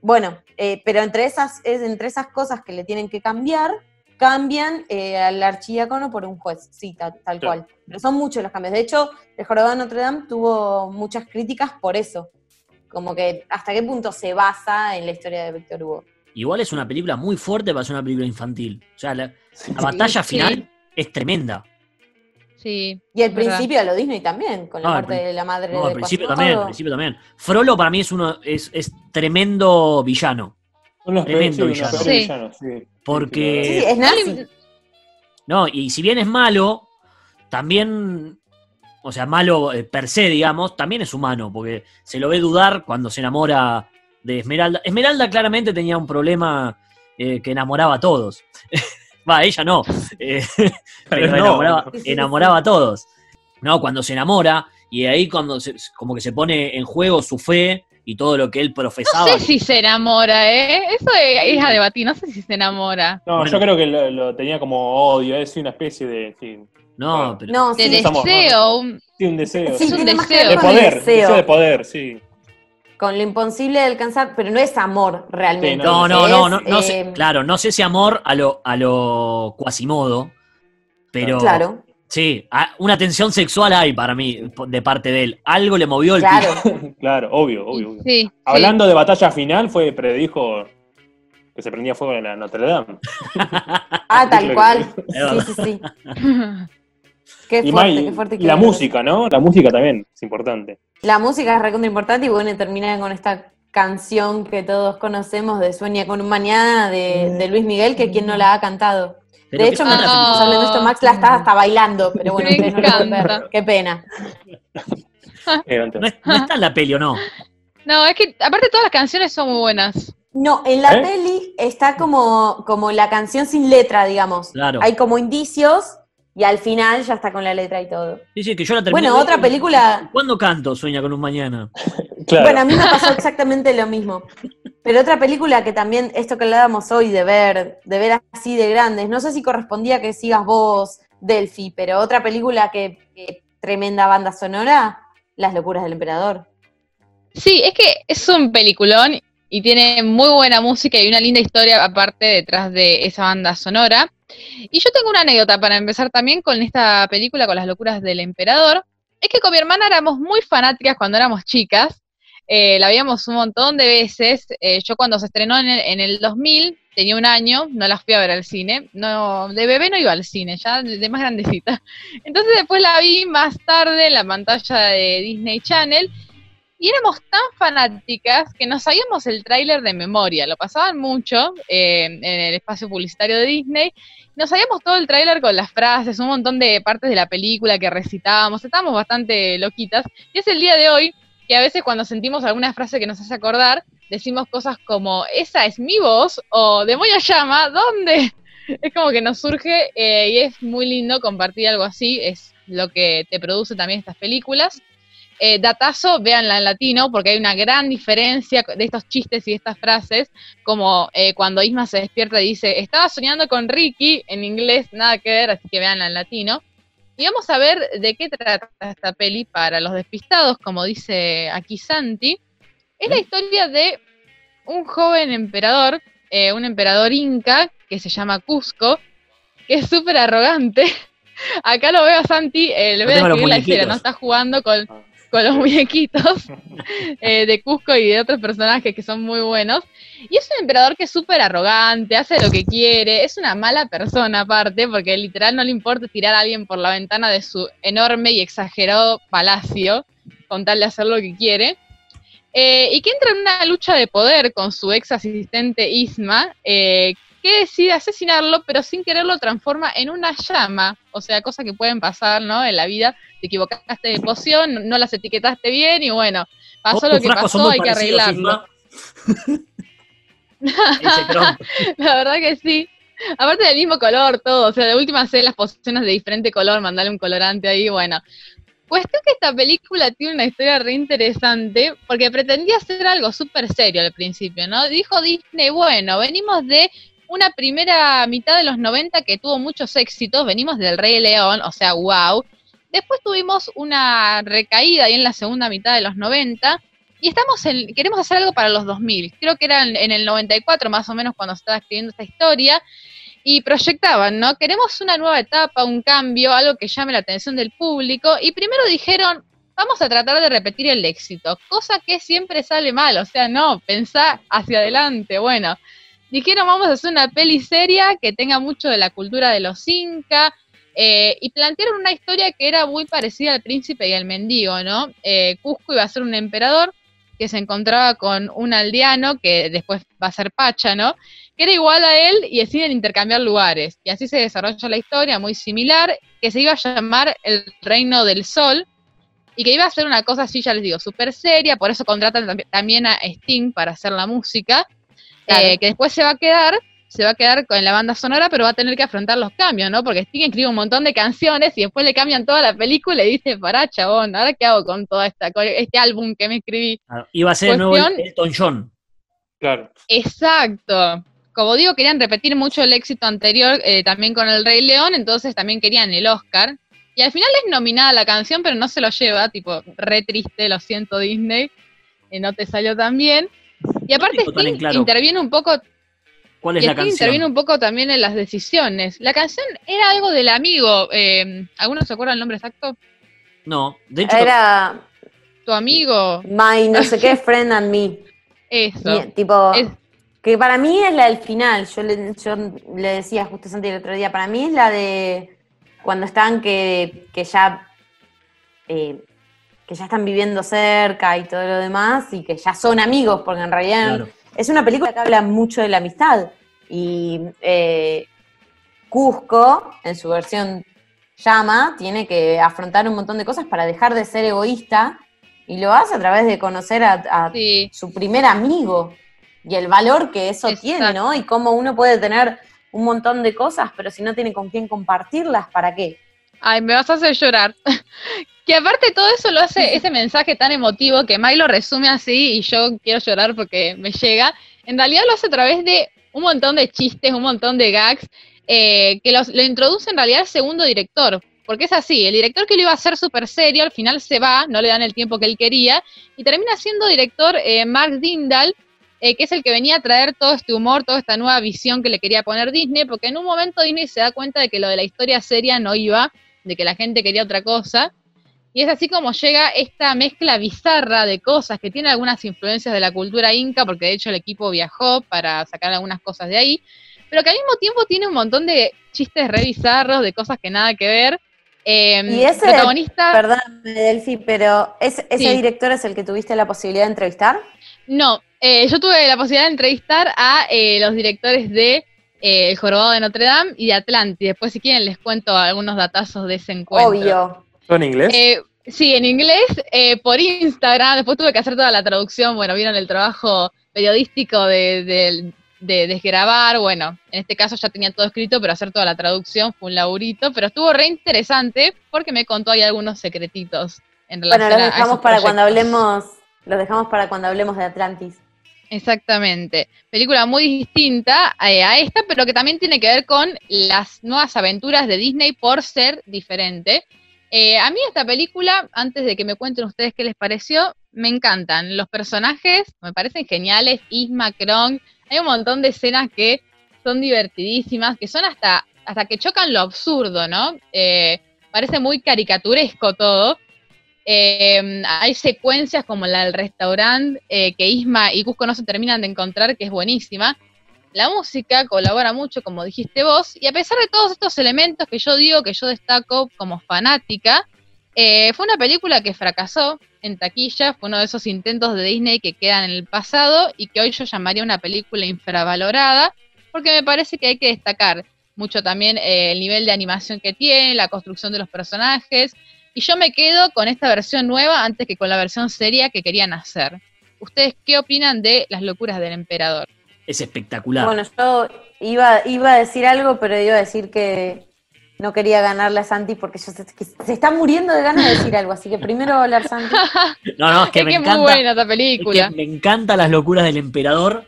bueno, eh, pero entre esas, es entre esas cosas que le tienen que cambiar, cambian eh, al archidiácono por un juez, sí, ta- tal, Claro. cual. Pero son muchos los cambios. De hecho, el Jorobado de Notre Dame tuvo muchas críticas por eso. Como que hasta qué punto se basa en la historia de Víctor Hugo. Igual es una película muy fuerte para ser una película infantil. O sea, la, Sí. la batalla sí. final es tremenda. Sí. Y verdad. principio a lo Disney también, con la No, muerte de la madre No, de al principio Quasimodo. también, al principio también. Frollo para mí es uno, es, es tremendo villano. Son los Tremendo sí, villano. Sí. villanos, sí. Porque- Sí, es nazi. No, y si bien es malo, también, o sea, malo eh, per se, digamos, también es humano, porque se lo ve dudar cuando se enamora de Esmeralda. Esmeralda claramente tenía un problema eh, que enamoraba a todos. Va, ella no. eh, pero no, enamoraba, enamoraba a todos. No, cuando se enamora, y ahí cuando se- como que se pone en juego su fe y todo lo que él No profesaba. sé si se enamora, ¿eh? Eso es, es a debatir, no sé si se enamora. No, Bueno. yo creo que lo, lo tenía como odio, es una especie de. Sí, No, pero No, De sí, estamos- deseo, un- sí, un deseo. sí, es un deseo. de poder, deseo, deseo de poder, sí. con lo imposible de alcanzar, pero no es amor realmente. No, no, es, no, no, no sé, eh, claro, no sé si amor a lo, a lo Quasimodo, pero Claro, sí, una tensión sexual hay para mí de parte de él. Algo le movió el claro. Claro, obvio, obvio. obvio. sí, sí. Hablando de batalla final, fue predijo que se prendía fuego en la Notre Dame. Ah, tal cual. Sí, sí, sí. Qué Y, fuerte, qué fuerte. y la música, ¿no? La música también es importante. La música es recontra importante y bueno, terminar con esta canción que todos conocemos de Sueña con un mañana de, de Luis Miguel, que quien no la ha cantado. Pero de hecho, mientras estamos hablando de esto, Max la está hasta bailando, pero bueno, Me no lo ver. Qué pena. Eh, no está en la peli o no. No, es que aparte todas las canciones son muy buenas. No, en la ¿Eh? peli está como, como la canción sin letra, digamos. Claro. Hay como indicios y al final ya está con la letra y todo. Sí, sí, que yo la terminé. Bueno, otra película. ¿Cuándo canto Sueña con un mañana? Claro. Bueno, a mí me pasó exactamente lo mismo. Pero otra película que también, esto que hablábamos hoy de ver, de ver así de grandes, no sé si correspondía que sigas vos, Delphi, pero otra película que, que tremenda banda sonora, Las locuras del emperador. Sí, es que es un peliculón y tiene muy buena música y una linda historia aparte detrás de esa banda sonora. Y yo tengo una anécdota para empezar también con esta película, con las locuras del emperador. Es que con mi hermana éramos muy fanáticas cuando éramos chicas. Eh, la veíamos un montón de veces. Eh, yo cuando se estrenó en el, en el 2000, tenía un año, no la fui a ver al cine. No, de bebé no iba al cine, ya de más grandecita. Entonces después la vi más tarde en la pantalla de Disney Channel y éramos tan fanáticas que nos sabíamos el tráiler de memoria, lo pasaban mucho eh, en el espacio publicitario de Disney, nos sabíamos todo el tráiler con las frases, un montón de partes de la película que recitábamos, estábamos bastante loquitas, y es el día de hoy que a veces cuando sentimos alguna frase que nos hace acordar, decimos cosas como, esa es mi voz, o demonio llama, ¿dónde? Es como que nos surge eh, y es muy lindo compartir algo así, es lo que te produce también estas películas. Eh, datazo, véanla en latino, porque hay una gran diferencia de estos chistes y estas frases, como eh, cuando Isma se despierta y dice, estaba soñando con Ricky, en inglés nada que ver, así que véanla en latino. Y vamos a ver de qué trata esta peli para los despistados, como dice aquí Santi. Es la historia de un joven emperador, eh, un emperador inca, que se llama Cusco, que es súper arrogante Acá lo veo a Santi, eh, le voy a describir la escena, ¿no? Está jugando con, Ah. Con los muñequitos eh, de Cusco y de otros personajes que son muy buenos. Y es un emperador que es súper arrogante, hace lo que quiere, es una mala persona aparte, porque literal no le importa tirar a alguien por la ventana de su enorme y exagerado palacio, con tal de hacer lo que quiere. Eh, y que entra en una lucha de poder con su ex asistente Isma, eh, que decide asesinarlo, pero sin querer lo transforma en una llama. O sea, cosas que pueden pasar, ¿no? En la vida. Te equivocaste de poción, no- no las etiquetaste bien y bueno, pasó lo que pasó, hay que arreglarlo. La verdad que sí. Aparte del mismo color, todo. O sea, de última hacer las pociones de diferente color, mandarle un colorante ahí, bueno. Cuestión que esta película tiene una historia re interesante, porque pretendía hacer algo súper serio al principio, ¿no? Dijo Disney, bueno, venimos de una primera mitad de los 90 que tuvo muchos éxitos, venimos del Rey León, o sea, wow. Después tuvimos una recaída ahí en la segunda mitad de los 90, y estamos en, queremos hacer algo para los 2000. Creo que era en, el 94 más o menos cuando estaba escribiendo esta historia. Y proyectaban, ¿no? Queremos una nueva etapa, un cambio, algo que llame la atención del público. Y primero dijeron, vamos a tratar de repetir el éxito, cosa que siempre sale mal. O sea, no, pensá hacia adelante. Bueno, dijeron, vamos a hacer una peli seria que tenga mucho de la cultura de los incas. Eh, y plantearon una historia que era muy parecida al príncipe y al mendigo, ¿no? Eh, Cusco iba a ser un emperador que se encontraba con un aldeano, que después va a ser Pacha, ¿no? Que era igual a él y deciden intercambiar lugares. Y así se desarrolla la historia, muy similar, que se iba a llamar El Reino del Sol, y que iba a ser una cosa así, ya les digo, súper seria, por eso contratan tam- también a Sting para hacer la música, Claro. eh, que después se va a quedar, se va a quedar con la banda sonora, pero va a tener que afrontar los cambios, ¿no? Porque Sting escribe un montón de canciones y después le cambian toda la película y dice, pará, chabón, ¿ahora qué hago con toda esta, con este álbum que me escribí? Ah, Iba a ser de nuevo Elton John. Claro. Exacto. Como digo, querían repetir mucho el éxito anterior eh, también con El Rey León, entonces también querían el Oscar. Y al final es nominada la canción, pero no se lo lleva, tipo, re triste, lo siento Disney, eh, no te salió tan bien. Y aparte Sting claro. interviene un poco, ¿Cuál es y la Sting interviene canción? un poco también en las decisiones. La canción era algo del amigo, eh, ¿alguno se acuerda el nombre exacto? No, de hecho, Era Tu amigo, My no sé qué, Friend and Me. eso. Tipo, Es- que para mí es la del final. Yo le, yo le decía justo Santi el otro día, para mí es la de cuando están que, que ya eh, que ya están viviendo cerca y todo lo demás y que ya son amigos, porque en realidad claro. Es una película que habla mucho de la amistad. Y eh, Cusco, en su versión llama, tiene que afrontar un montón de cosas para dejar de ser egoísta y lo hace a través de conocer a, a Sí, su primer amigo y el valor que eso Exacto. tiene, ¿no? Y cómo uno puede tener un montón de cosas, pero si no tiene con quién compartirlas, ¿para qué? Ay, me vas a hacer llorar. que aparte todo eso lo hace, ese mensaje tan emotivo que Mike lo resume así y yo quiero llorar porque me llega. En realidad lo hace a través de un montón de chistes, un montón de gags, eh, que los- lo introduce en realidad el segundo director. Porque es así, el director que lo iba a hacer súper serio, al final se va, no le dan el tiempo que él quería, y termina siendo director eh, Mark Dindal, eh, que es el que venía a traer todo este humor, toda esta nueva visión que le quería poner Disney, porque en un momento Disney se da cuenta de que lo de la historia seria no iba, de que la gente quería otra cosa. Y es así como llega esta mezcla bizarra de cosas que tiene algunas influencias de la cultura inca, porque de hecho el equipo viajó para sacar algunas cosas de ahí, pero que al mismo tiempo tiene un montón de chistes re bizarros, de cosas que nada que ver. Eh, Y ese- protagonista, Perdóname, Delphi, pero ¿es- ¿ese Sí. director es el que tuviste la posibilidad de entrevistar? no, eh, yo tuve la posibilidad de entrevistar a eh, los directores de eh, El Jorobado de Notre Dame y de Atlantis. Después, si quieren, les cuento algunos datazos de ese encuentro. Obvio. ¿Todo en inglés? Eh, sí, en inglés, eh, por Instagram, después tuve que hacer toda la traducción, bueno, vieron el trabajo periodístico de, de, de desgrabar, bueno, en este caso ya tenía todo escrito, pero hacer toda la traducción fue un laburito, pero estuvo re interesante porque me contó ahí algunos secretitos en relación Bueno, los a- a dejamos esos para cuando hablemos, los dejamos para cuando hablemos de Atlantis. Exactamente. Película muy distinta eh, a esta, pero que también tiene que ver con las nuevas aventuras de Disney por ser diferente. Eh, a mí esta película, antes de que me cuenten ustedes qué les pareció, me encantan. Los personajes me parecen geniales. Isma, Krong, hay un montón de escenas que son divertidísimas, que son hasta hasta que chocan lo absurdo, ¿no? Eh, parece muy caricaturesco todo. Eh, hay secuencias como la del restaurante eh, que Isma y Cusco no se terminan de encontrar, que es buenísima. La música colabora mucho, como dijiste vos, y a pesar de todos estos elementos que yo digo, que yo destaco como fanática, eh, fue una película que fracasó en taquilla, fue uno de esos intentos de Disney que quedan en el pasado y que hoy yo llamaría una película infravalorada, porque me parece que hay que destacar mucho también eh, el nivel de animación que tiene, la construcción de los personajes, y yo me quedo con esta versión nueva antes que con la versión seria que querían hacer. ¿Ustedes qué opinan de las locuras del emperador? Es espectacular. Bueno, yo iba, iba a decir algo, pero iba a decir que no quería ganarle a Santi porque yo que se está muriendo de ganas de decir algo, así que primero va a hablar Santi. No, no, es que es me que es muy encanta. buena esta es película. que me encantan las locuras del emperador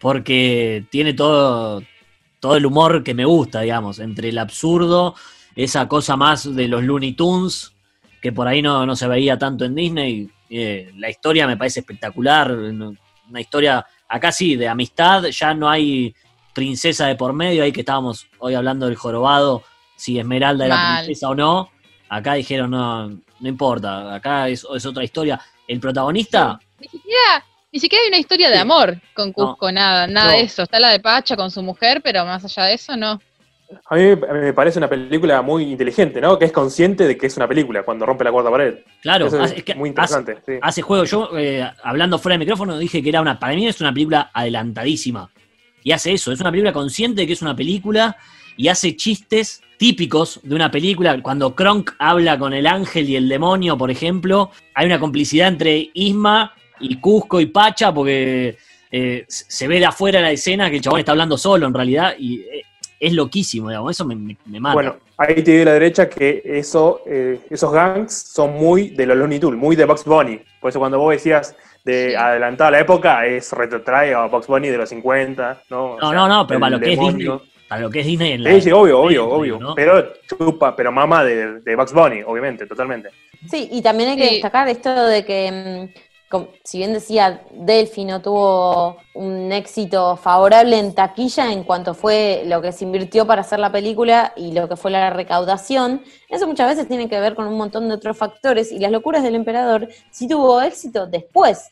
porque tiene todo, todo el humor que me gusta, digamos, entre el absurdo, esa cosa más de los Looney Tunes, que por ahí no, no se veía tanto en Disney. eh, la historia me parece espectacular, una historia, acá sí, de amistad, ya no hay princesa de por medio, ahí que estábamos hoy hablando del jorobado, si Esmeralda era princesa o no, acá dijeron no, no importa, acá es, es otra historia. El protagonista, Ni siquiera, ni siquiera hay una historia de amor con Cusco, nada, nada No. de eso. Está la de Pacha con su mujer, pero más allá de eso, no. A mí me parece una película muy inteligente, ¿no? Que es consciente de que es una película cuando rompe la cuarta pared. claro, Eso es es que muy hace- interesante. sí. hace juego. Yo, eh, hablando fuera de micrófono, dije que era una, para mí es una película adelantadísima. Y hace eso, es una película consciente de que es una película y hace chistes típicos de una película. Cuando Kronk habla con el ángel y el demonio, por ejemplo, hay una complicidad entre Isma y Cusco y Pacha porque eh, se ve de afuera la escena que el chabón está hablando solo en realidad y eh, es loquísimo, digamos, eso me, me, me mata. Bueno, ahí te digo a la derecha que eso, eh, esos gangs son muy de los Looney Tunes, muy de Bugs Bunny. Por eso cuando vos decías de Sí. adelantada la época, es retrotrae a Bugs Bunny de los 50, ¿no? O no, sea, no, no, pero para lo que es. Disney, para lo que es Disney en la, Sí, sí, obvio, obvio, obvio. ¿no? Pero chupa, pero mama de, de Bugs Bunny, obviamente, totalmente. Sí, y también hay que Sí. destacar esto de que, si bien decía, Delphi no tuvo un éxito favorable en taquilla en cuanto fue lo que se invirtió para hacer la película y lo que fue la recaudación, eso muchas veces tiene que ver con un montón de otros factores y las locuras del emperador sí tuvo éxito después,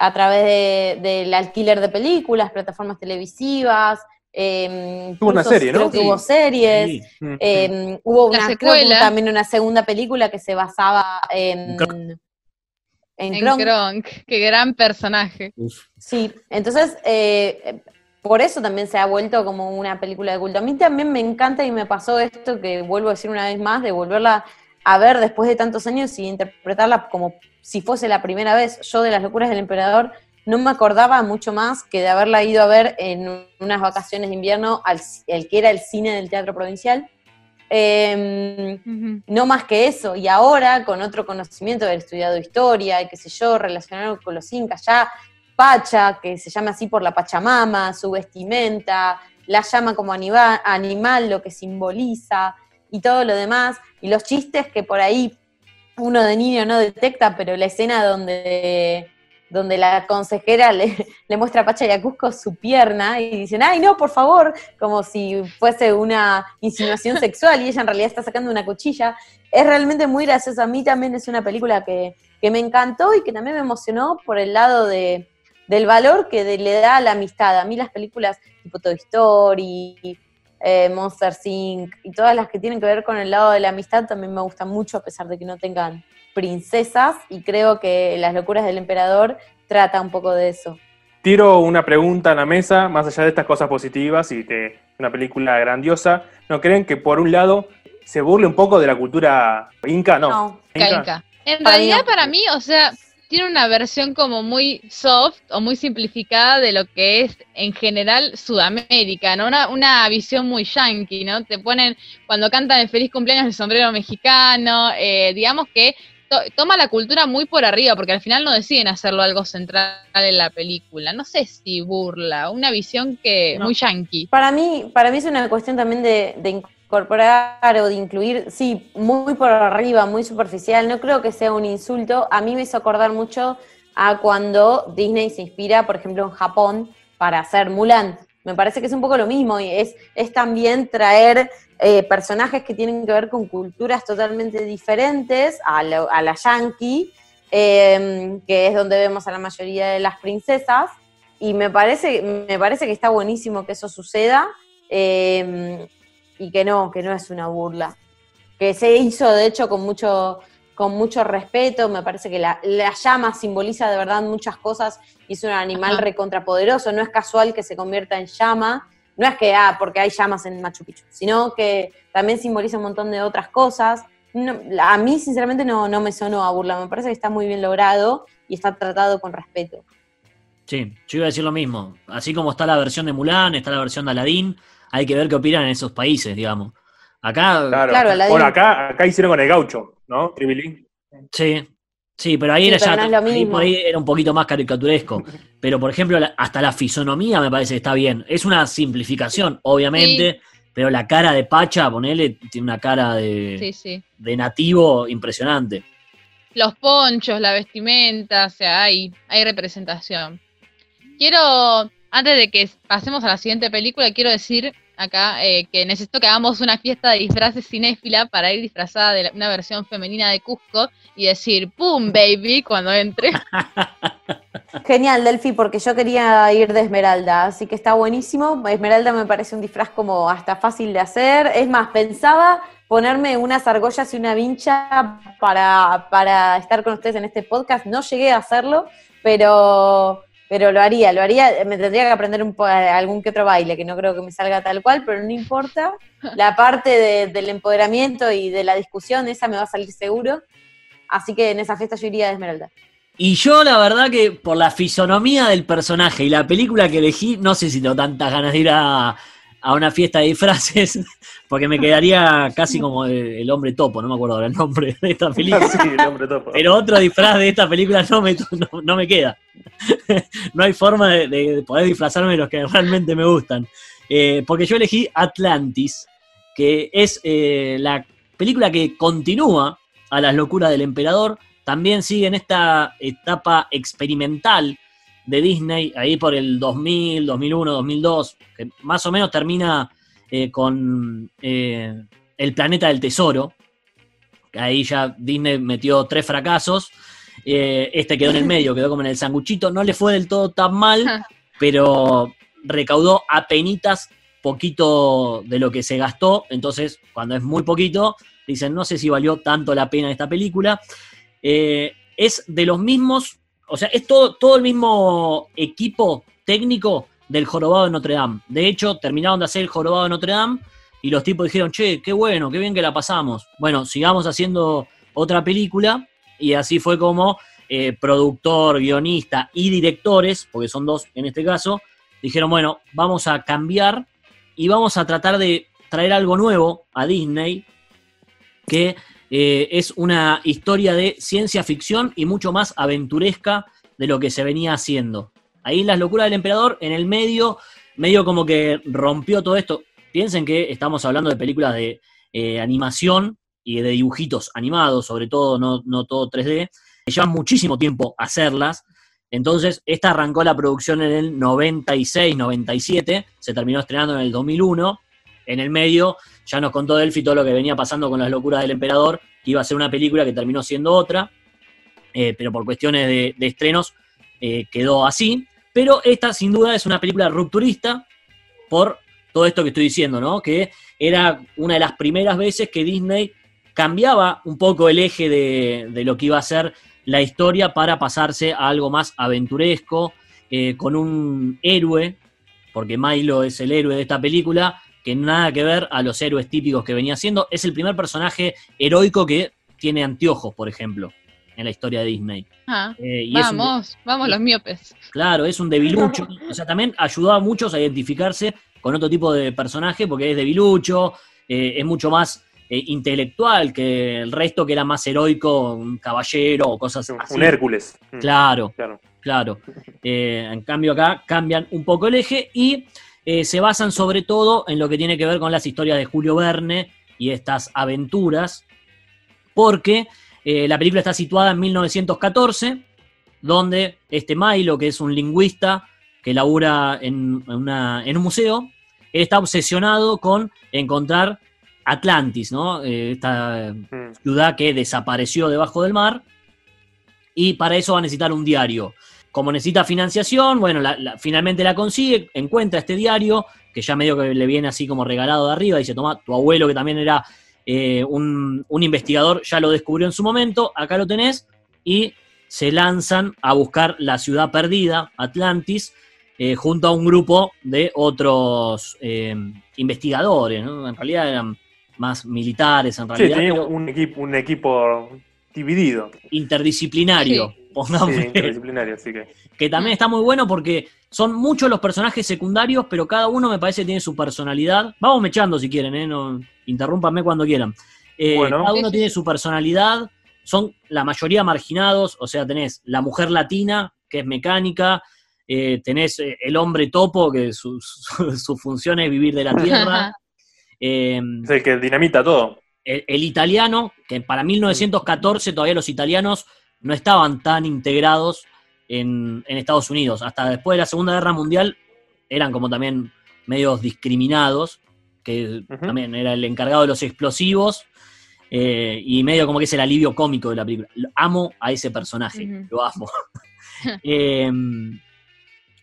a través de- del alquiler de películas, plataformas televisivas. Eh, Tuvo una serie, ¿no? creo que Sí. hubo series. Sí. Mm. Eh, hubo una, también una segunda película que se basaba en, En en En Kronk. Kronk, qué gran personaje. Uf. Sí, entonces eh, por eso también se ha vuelto como una película de culto. A mí también me encanta y me pasó esto que vuelvo a decir una vez más, de volverla a ver después de tantos años y interpretarla como si fuese la primera vez. Yo de las locuras del emperador no me acordaba mucho más que de haberla ido a ver en unas vacaciones de invierno al el que era el cine del Teatro Provincial. Eh, Ujú. no más que eso. Y ahora, con otro conocimiento de haber estudiado historia y qué sé yo, relacionado con los incas, ya Pacha, que se llama así por la Pachamama, su vestimenta, la llama como animal, lo que simboliza y todo lo demás. Y los chistes que por ahí uno de niño no detecta, pero la escena donde, donde la consejera le, le muestra a Pacha y a Cusco su pierna y dicen, ay no, por favor, como si fuese una insinuación sexual y ella en realidad está sacando una cuchilla. Es realmente muy gracioso. A mí también es una película que, que me encantó y que también me emocionó por el lado de, del valor que de- le da a la amistad. A mí las películas tipo Toy Story, eh, Monster Inc. y todas las que tienen que ver con el lado de la amistad también me gustan mucho a pesar de que no tengan princesas y creo que Las locuras del emperador trata un poco de eso. Tiro una pregunta a la mesa, más allá de estas cosas positivas y que es una película grandiosa, ¿no creen que por un lado se burle un poco de la cultura inca? No. No. Inca, Inca. En Para realidad, para mí, o sea, tiene una versión como muy soft o muy simplificada de lo que es en general Sudamérica, ¿no? Una, una visión muy yankee, ¿no? Te ponen, cuando cantan el feliz cumpleaños el sombrero mexicano, eh, digamos que to- toma la cultura muy por arriba, porque al final no deciden hacerlo algo central en la película. No sé si burla, una visión que No. muy yankee. Para mí, para mí es una cuestión también de, de incorporar o de incluir, sí, muy por arriba, muy superficial. No creo que sea un insulto. A mí me hizo acordar mucho a cuando Disney se inspira, por ejemplo, en Japón para hacer Mulan. Me parece que es un poco lo mismo y es, es también traer eh, personajes que tienen que ver con culturas totalmente diferentes a, a la yankee, eh, que es donde vemos a la mayoría de las princesas, y me parece, me parece que está buenísimo que eso suceda eh, y que no, que no es una burla. Que se hizo, de hecho, con mucho, con mucho respeto. Me parece que la, la llama simboliza de verdad muchas cosas y es un animal Ajá. recontrapoderoso. No es casual que se convierta en llama. No es que, ah, porque hay llamas en Machu Picchu, sino que también simboliza un montón de otras cosas. No, a mí, sinceramente, no, no me sonó a burla. Me parece que está muy bien logrado y está tratado con respeto. Sí, yo iba a decir lo mismo. Así como está la versión de Mulan, está la versión de Aladdin, hay que ver qué opinan en esos países, digamos. Acá, Claro. Claro, Aladdin. bueno, acá, acá hicieron con el gaucho, ¿no? Tribilín. sí, sí, pero ahí Sí, era pero ya, no es lo ahí mismo. por ahí era un poquito más caricaturesco. Pero, por ejemplo, hasta la fisonomía me parece que está bien. Es una simplificación, obviamente, pero la cara de Pacha, ponele, tiene una cara de, Sí, sí. de nativo impresionante. Los ponchos, la vestimenta, o sea, hay, hay representación. Quiero, antes de que pasemos a la siguiente película, quiero decir acá eh, que necesito que hagamos una fiesta de disfraces cinéfila para ir disfrazada de la- una versión femenina de Cusco y decir ¡Pum, baby! cuando entre. Genial, Delphi, porque yo quería ir de Esmeralda, así que está buenísimo. Esmeralda me parece un disfraz como hasta fácil de hacer. Es más, pensaba ponerme unas argollas y una vincha para, para estar con ustedes en este podcast. No llegué a hacerlo, pero, pero lo haría, lo haría. Me tendría que aprender un po- algún que otro baile, que no creo que me salga tal cual, pero no importa. La parte de- del empoderamiento y de la discusión, esa me va a salir seguro. Así que en esa fiesta yo iría de Esmeralda. Y yo, la verdad, que por la fisonomía del personaje y la película que elegí, no sé si tengo tantas ganas de ir a, a una fiesta de disfraces, porque me quedaría casi como el, hombre topo, no me acuerdo ahora el nombre de esta película. sí, el hombre topo. Pero otro disfraz de esta película no me, no, no me queda. no hay forma de, de poder disfrazarme de los que realmente me gustan. Eh, porque yo elegí Atlantis, que es eh, la película que continúa a las locuras del emperador. También sigue en esta etapa experimental de Disney, ahí por el 2000, 2001, 2002, que más o menos termina eh, con eh, El Planeta del Tesoro. Ahí ya Disney metió tres fracasos. Eh, este quedó en el medio, quedó como en el sanguchito. No le fue del todo tan mal, pero recaudó apenitas poquito de lo que se gastó. Entonces, cuando es muy poquito, dicen, no sé si valió tanto la pena esta película. Es de los mismos, o sea, es todo, todo el mismo equipo técnico del Jorobado de Notre Dame. De hecho, terminaron de hacer el Jorobado de Notre Dame y los tipos dijeron, che, qué bueno, qué bien que la pasamos. Bueno, sigamos haciendo otra película y así fue como eh, productor, guionista y directores, porque son dos en este caso, dijeron, bueno, vamos a cambiar y vamos a tratar de traer algo nuevo a Disney, que eh, es una historia de ciencia ficción y mucho más aventuresca de lo que se venía haciendo. Ahí las locuras del emperador, en el medio, medio como que rompió todo esto. Piensen que estamos hablando de películas de eh, animación y de dibujitos animados, sobre todo, no, no todo 3D. Llevan muchísimo tiempo hacerlas. Entonces, esta arrancó la producción en el 96, 97, se terminó estrenando en el 2001. En el medio, ya nos contó Delphi todo lo que venía pasando con las locuras del emperador, que iba a ser una película que terminó siendo otra, eh, pero por cuestiones de, estrenos eh, quedó así. Pero esta, sin duda, es una película rupturista por todo esto que estoy diciendo, ¿no? Que era una de las primeras veces que Disney cambiaba un poco el eje de, de lo que iba a ser la historia para pasarse a algo más aventuresco, eh, con un héroe, porque Milo es el héroe de esta película, que nada que ver a los héroes típicos que venía siendo. Es el primer personaje heroico que tiene anteojos, por ejemplo, en la historia de Disney. Ah, Eh, y es un- vamos, vamos los miopes. Claro, es un debilucho. O sea, también ayudó a muchos a identificarse con otro tipo de personaje porque es debilucho, eh, es mucho más eh, intelectual que el resto que era más heroico, un caballero o cosas así. Un Hércules. Mm, Claro, claro. claro. Eh, en cambio acá cambian un poco el eje y eh, se basan sobre todo en lo que tiene que ver con las historias de Julio Verne y estas aventuras, porque eh, la película está situada en 1914, donde este Milo, que es un lingüista, que labura en, una- en un museo, está obsesionado con encontrar Atlantis, ¿no? Eh, esta Mm. ciudad que desapareció debajo del mar, y para eso va a necesitar un diario. Como necesita financiación, bueno, la- la- finalmente la consigue, encuentra este diario, que ya medio que le viene así como regalado de arriba, dice, toma, tu abuelo que también era eh, un, un investigador, ya lo descubrió en su momento, acá lo tenés, y se lanzan a buscar la ciudad perdida, Atlantis, eh, junto a un grupo de otros eh, investigadores, ¿no? En realidad eran más militares, en Sí, realidad, tenía pero un equipo, un equipo dividido. interdisciplinario, Sí, pongámosle, interdisciplinario, así que. que también está muy bueno porque son muchos los personajes secundarios, pero cada uno me parece que tiene su personalidad. Vamos mechando si quieren, ¿eh? No, interrúmpanme cuando quieran. Eh, Bueno. cada Sí, uno sí, tiene sí. su personalidad, son la mayoría marginados, o sea, tenés la mujer latina, que es mecánica, eh, tenés eh, el hombre topo, que su, su- su función es vivir de la tierra, eh, Es el que dinamita todo. el, el italiano, que para 1914 todavía los italianos no estaban tan integrados en, en Estados Unidos. Hasta después de la Segunda Guerra Mundial eran como también medios discriminados, que también era el encargado de los explosivos, eh, y medio como que es el alivio cómico de la película. Amo a ese personaje, lo amo. Eh,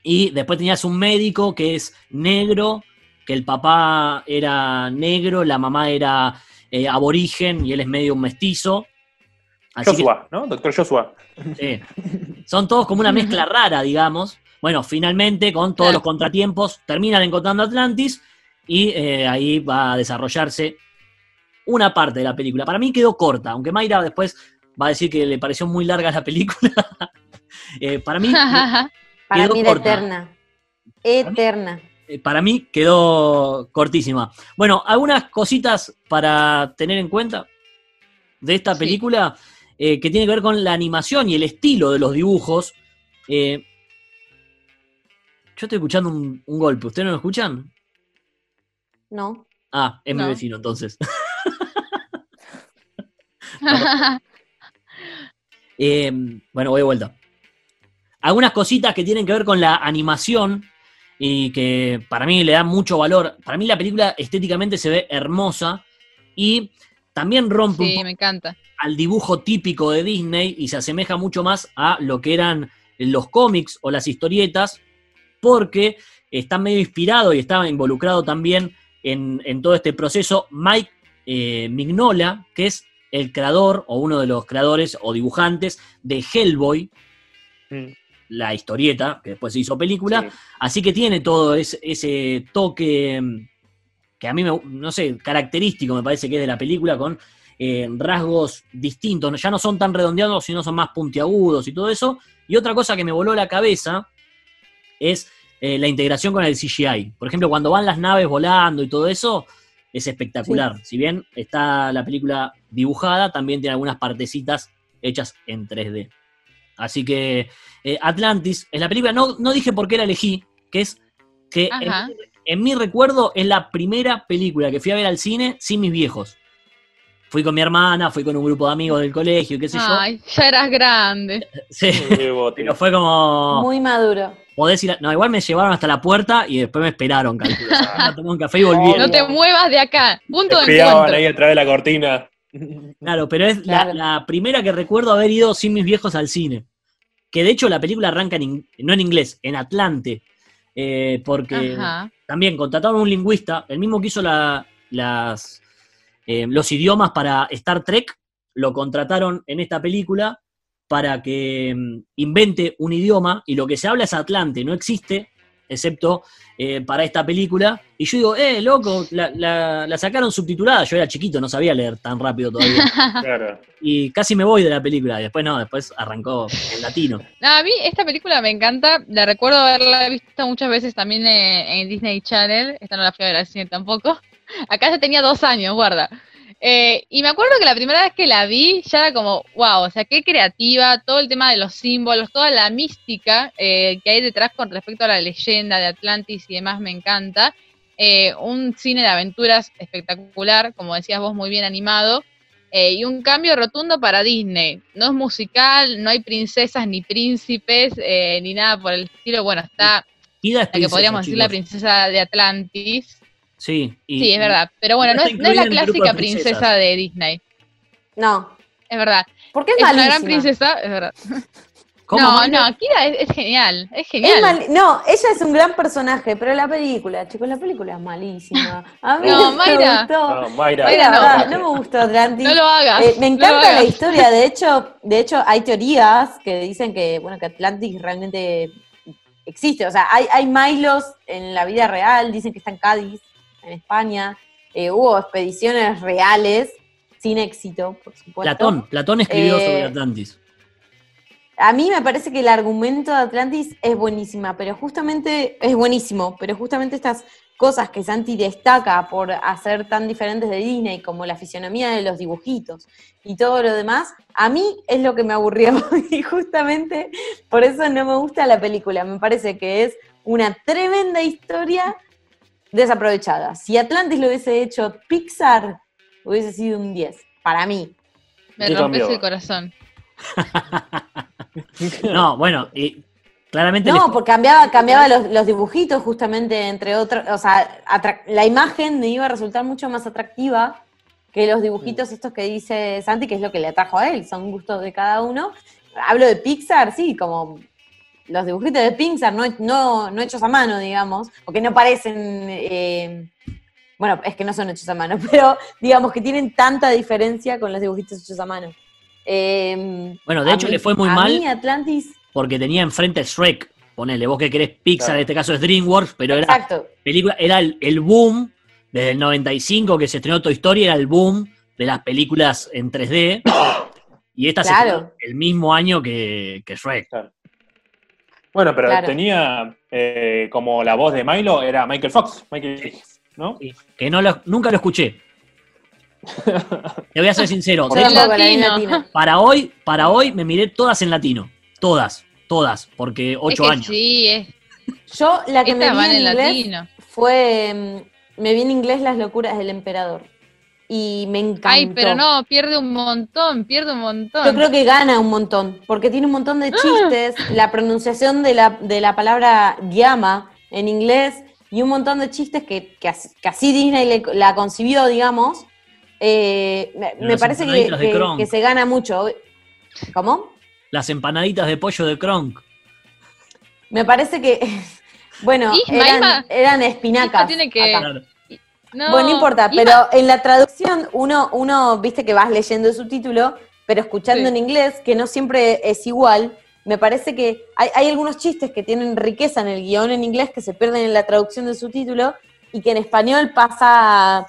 y después tenías un médico que es negro, que el papá era negro, la mamá era eh, aborigen y él es medio un mestizo. Así que- Joshua, ¿no? Doctor Joshua. Sí. Son todos como una mezcla rara, digamos. Bueno, finalmente, con todos los contratiempos, terminan encontrando Atlantis y eh, ahí va a desarrollarse una parte de la película. Para mí quedó corta, aunque Mayra después va a decir que le pareció muy larga la película. Eh, para, mí, Para Quedó mí era corta. eterna. Eterna. eh, para mí quedó cortísima. Bueno, algunas cositas para tener en cuenta de esta Sí. película eh, que tiene que ver con la animación y el estilo de los dibujos. Eh, yo estoy escuchando un, un golpe, ¿ustedes no lo escuchan? ¿No? Ah, es mi No. vecino entonces. Eh, bueno, voy de vuelta. Algunas cositas que tienen que ver con la animación y que para mí le dan mucho valor. Para mí la película estéticamente se ve hermosa y también rompe un sí, poco me encanta. al dibujo típico de Disney y se asemeja mucho más a lo que eran los cómics o las historietas, porque está medio inspirado y estaba involucrado también en, en todo este proceso Mike eh, Mignola, que es el creador o uno de los creadores o dibujantes de Hellboy, Mm, la historieta, que después se hizo película, sí. Así que tiene todo ese, ese toque mm, que a mí, me, no sé, característico me parece que es de la película, con eh, rasgos distintos. Ya no son tan redondeados, sino son más puntiagudos y todo eso. Y otra cosa que me voló la cabeza es eh, la integración con el CGI. Por ejemplo, cuando van las naves volando y todo eso, es espectacular. Si bien está la película dibujada, también tiene algunas partecitas hechas en 3D. Así que eh, Atlantis es la película, no, no dije por qué la elegí, que es que. En mi recuerdo es la primera película que fui a ver al cine sin mis viejos. Fui con mi hermana, fui con un grupo de amigos del colegio, qué sé Ay, ya eras grande. yo. Sí, pero fue como, Muy maduro. podés ir a- No, igual me llevaron hasta la puerta y después me esperaron, calculo. Ah, tomé un café y volvieron. No te muevas de acá. Punto de Espiaban encuentro. ahí a través de la cortina. Claro, pero es. La, primera que recuerdo haber ido sin mis viejos al cine. Que de hecho la película arranca en in- no en inglés, en Atlante. Eh, porque Ajá. también contrataron un lingüista, el mismo que hizo la- las, eh, los idiomas para Star Trek, lo contrataron en esta película para que mm, invente un idioma y lo que se habla es Atlante, no existe, excepto eh, para esta película. Y yo digo, eh, loco, la, la- la sacaron subtitulada, yo era chiquito, no sabía leer tan rápido todavía. Claro. y casi me voy de la película, y después no, después arrancó en latino. No, a mí esta película me encanta. La recuerdo haberla visto muchas veces también eh, en Disney Channel. Esta no la fui a ver al cine tampoco. Acá ya tenía dos años, guarda. Eh, y me acuerdo que la primera vez que la vi ya era como, wow, o sea, qué creativa, todo el tema de los símbolos, toda la mística eh, que hay detrás con respecto a la leyenda de Atlantis y demás, me encanta. Eh, un cine de aventuras espectacular, como decías vos, muy bien animado. Eh, y un cambio rotundo para Disney. No es musical, no hay princesas ni príncipes, eh, ni nada por el estilo. Bueno, está la que podríamos decir la princesa de Atlantis. Sí, y- Sí, es verdad. Pero bueno, no no es, no es la clásica de princesa de Disney. No, Es verdad. porque es, Es una gran princesa, es verdad. ¿Cómo, no, Mayra? no, Kira es, es genial. Es Es genial. mal- no, ella es un gran personaje, pero la película, chicos, la película es malísima. A mí No, no, Mayra. me gustó. No, Mayra. No. verdad, no me gustó Atlantis. No lo hagas. Eh, me no encanta la historia, de hecho, de hecho hay teorías que dicen que, bueno, que Atlantis realmente existe, o sea, hay, hay Milos en la vida real, dicen que está en Cádiz, en España, Eh, hubo expediciones reales, sin éxito, por supuesto. Platón, Platón escribió Eh, sobre Atlantis. A mí me parece que el argumento de Atlantis es buenísima, pero justamente, es buenísimo, pero justamente estas cosas que Santi destaca por hacer tan diferentes de Disney, como la fisionomía de los dibujitos y todo lo demás, a mí es lo que me aburrió. Y justamente por eso no me gusta la película. Me parece que es una tremenda historia desaprovechada. Si Atlantis lo hubiese hecho Pixar, hubiese sido un 10, para mí. Me ¿Qué rompes el corazón. No, bueno, y claramente No, porque cambiaba, cambiaba los, los dibujitos justamente, entre otros, o sea, la imagen me iba a resultar mucho más atractiva que los dibujitos estos que dice Santi, que es lo que le atrajo a él, son gustos de cada uno. Hablo de Pixar, sí, como los dibujitos de Pixar, no, no, no hechos a mano, digamos, o que no parecen, eh, bueno, es que no son hechos a mano, pero digamos que tienen tanta diferencia con los dibujitos hechos a mano. Eh, Bueno, de hecho mí- le fue muy a mal. mí Atlantis, porque tenía enfrente Shrek. Ponele, vos que querés Pixar, Claro. en este caso es DreamWorks, pero era exacto. película, era el, el boom desde el 95 que se estrenó Toy Story, era el boom de las películas en 3D. Y esta Claro. el mismo año que, que Shrek. Bueno, pero Claro. tenía eh, como la voz de Milo, era Michael Fox, Michael, ¿no? Que no lo- nunca lo escuché. Te voy a ser sincero. Hecho, latino. para hoy, para hoy me miré todas en latino. Todas, todas, porque Es ocho que años. sí, es, Yo la que me vi van en en inglés latino. fue, mm, me vi en inglés Las locuras del emperador y me encantó. Ay, pero no, pierde un montón, pierde un montón. Yo creo que gana un montón, porque tiene un montón Ah. de chistes, la pronunciación de la, de la palabra llama en inglés y un montón de chistes que, que así, que así Disney le- la concibió, digamos. Eh, me, parece que, que- se gana mucho. ¿Cómo? Las empanaditas de pollo de Kronk. Me parece que, bueno, Isma, eran, Isma. eran espinacas. Isma tiene que- acá. No, bueno, no importa, pero en la traducción uno, uno, viste que vas leyendo el subtítulo, pero escuchando Sí. en inglés, que no siempre es igual, me parece que hay, hay algunos chistes que tienen riqueza en el guion en inglés que se pierden en la traducción del subtítulo y que en español pasa,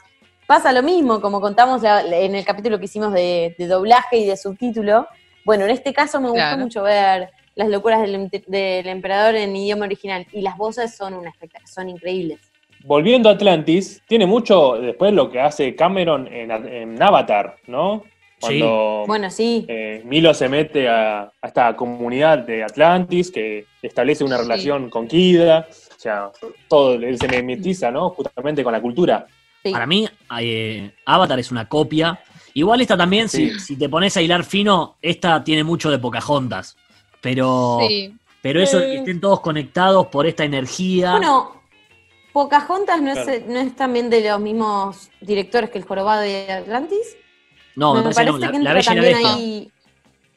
pasa lo mismo, como contamos en el capítulo que hicimos de, de doblaje y de subtítulo. Bueno, en este caso me gustó Claro. mucho ver las locuras del, em- del emperador en idioma original y las voces son una son increíbles. Volviendo a Atlantis, tiene mucho después lo que hace Cameron en, en Avatar, ¿no? Cuando Bueno, sí. eh, Milo se mete a, a esta comunidad de Atlantis que establece una Sí. relación con Kida, o sea, todo él se mimetiza, ¿no? Justamente con la cultura. sí. Para mí, eh, Avatar es una copia. Igual esta también, si, Sí. si te pones a hilar fino, esta tiene mucho de Pocahontas. Pero, Sí. pero eso, Sí. que estén todos conectados por esta energía. Bueno, Pocahontas no, Claro. es, no es también de los mismos directores que el jorobado de Atlantis. no, me, parece, no, la, que la entra Bella y la también Bestia. ahí.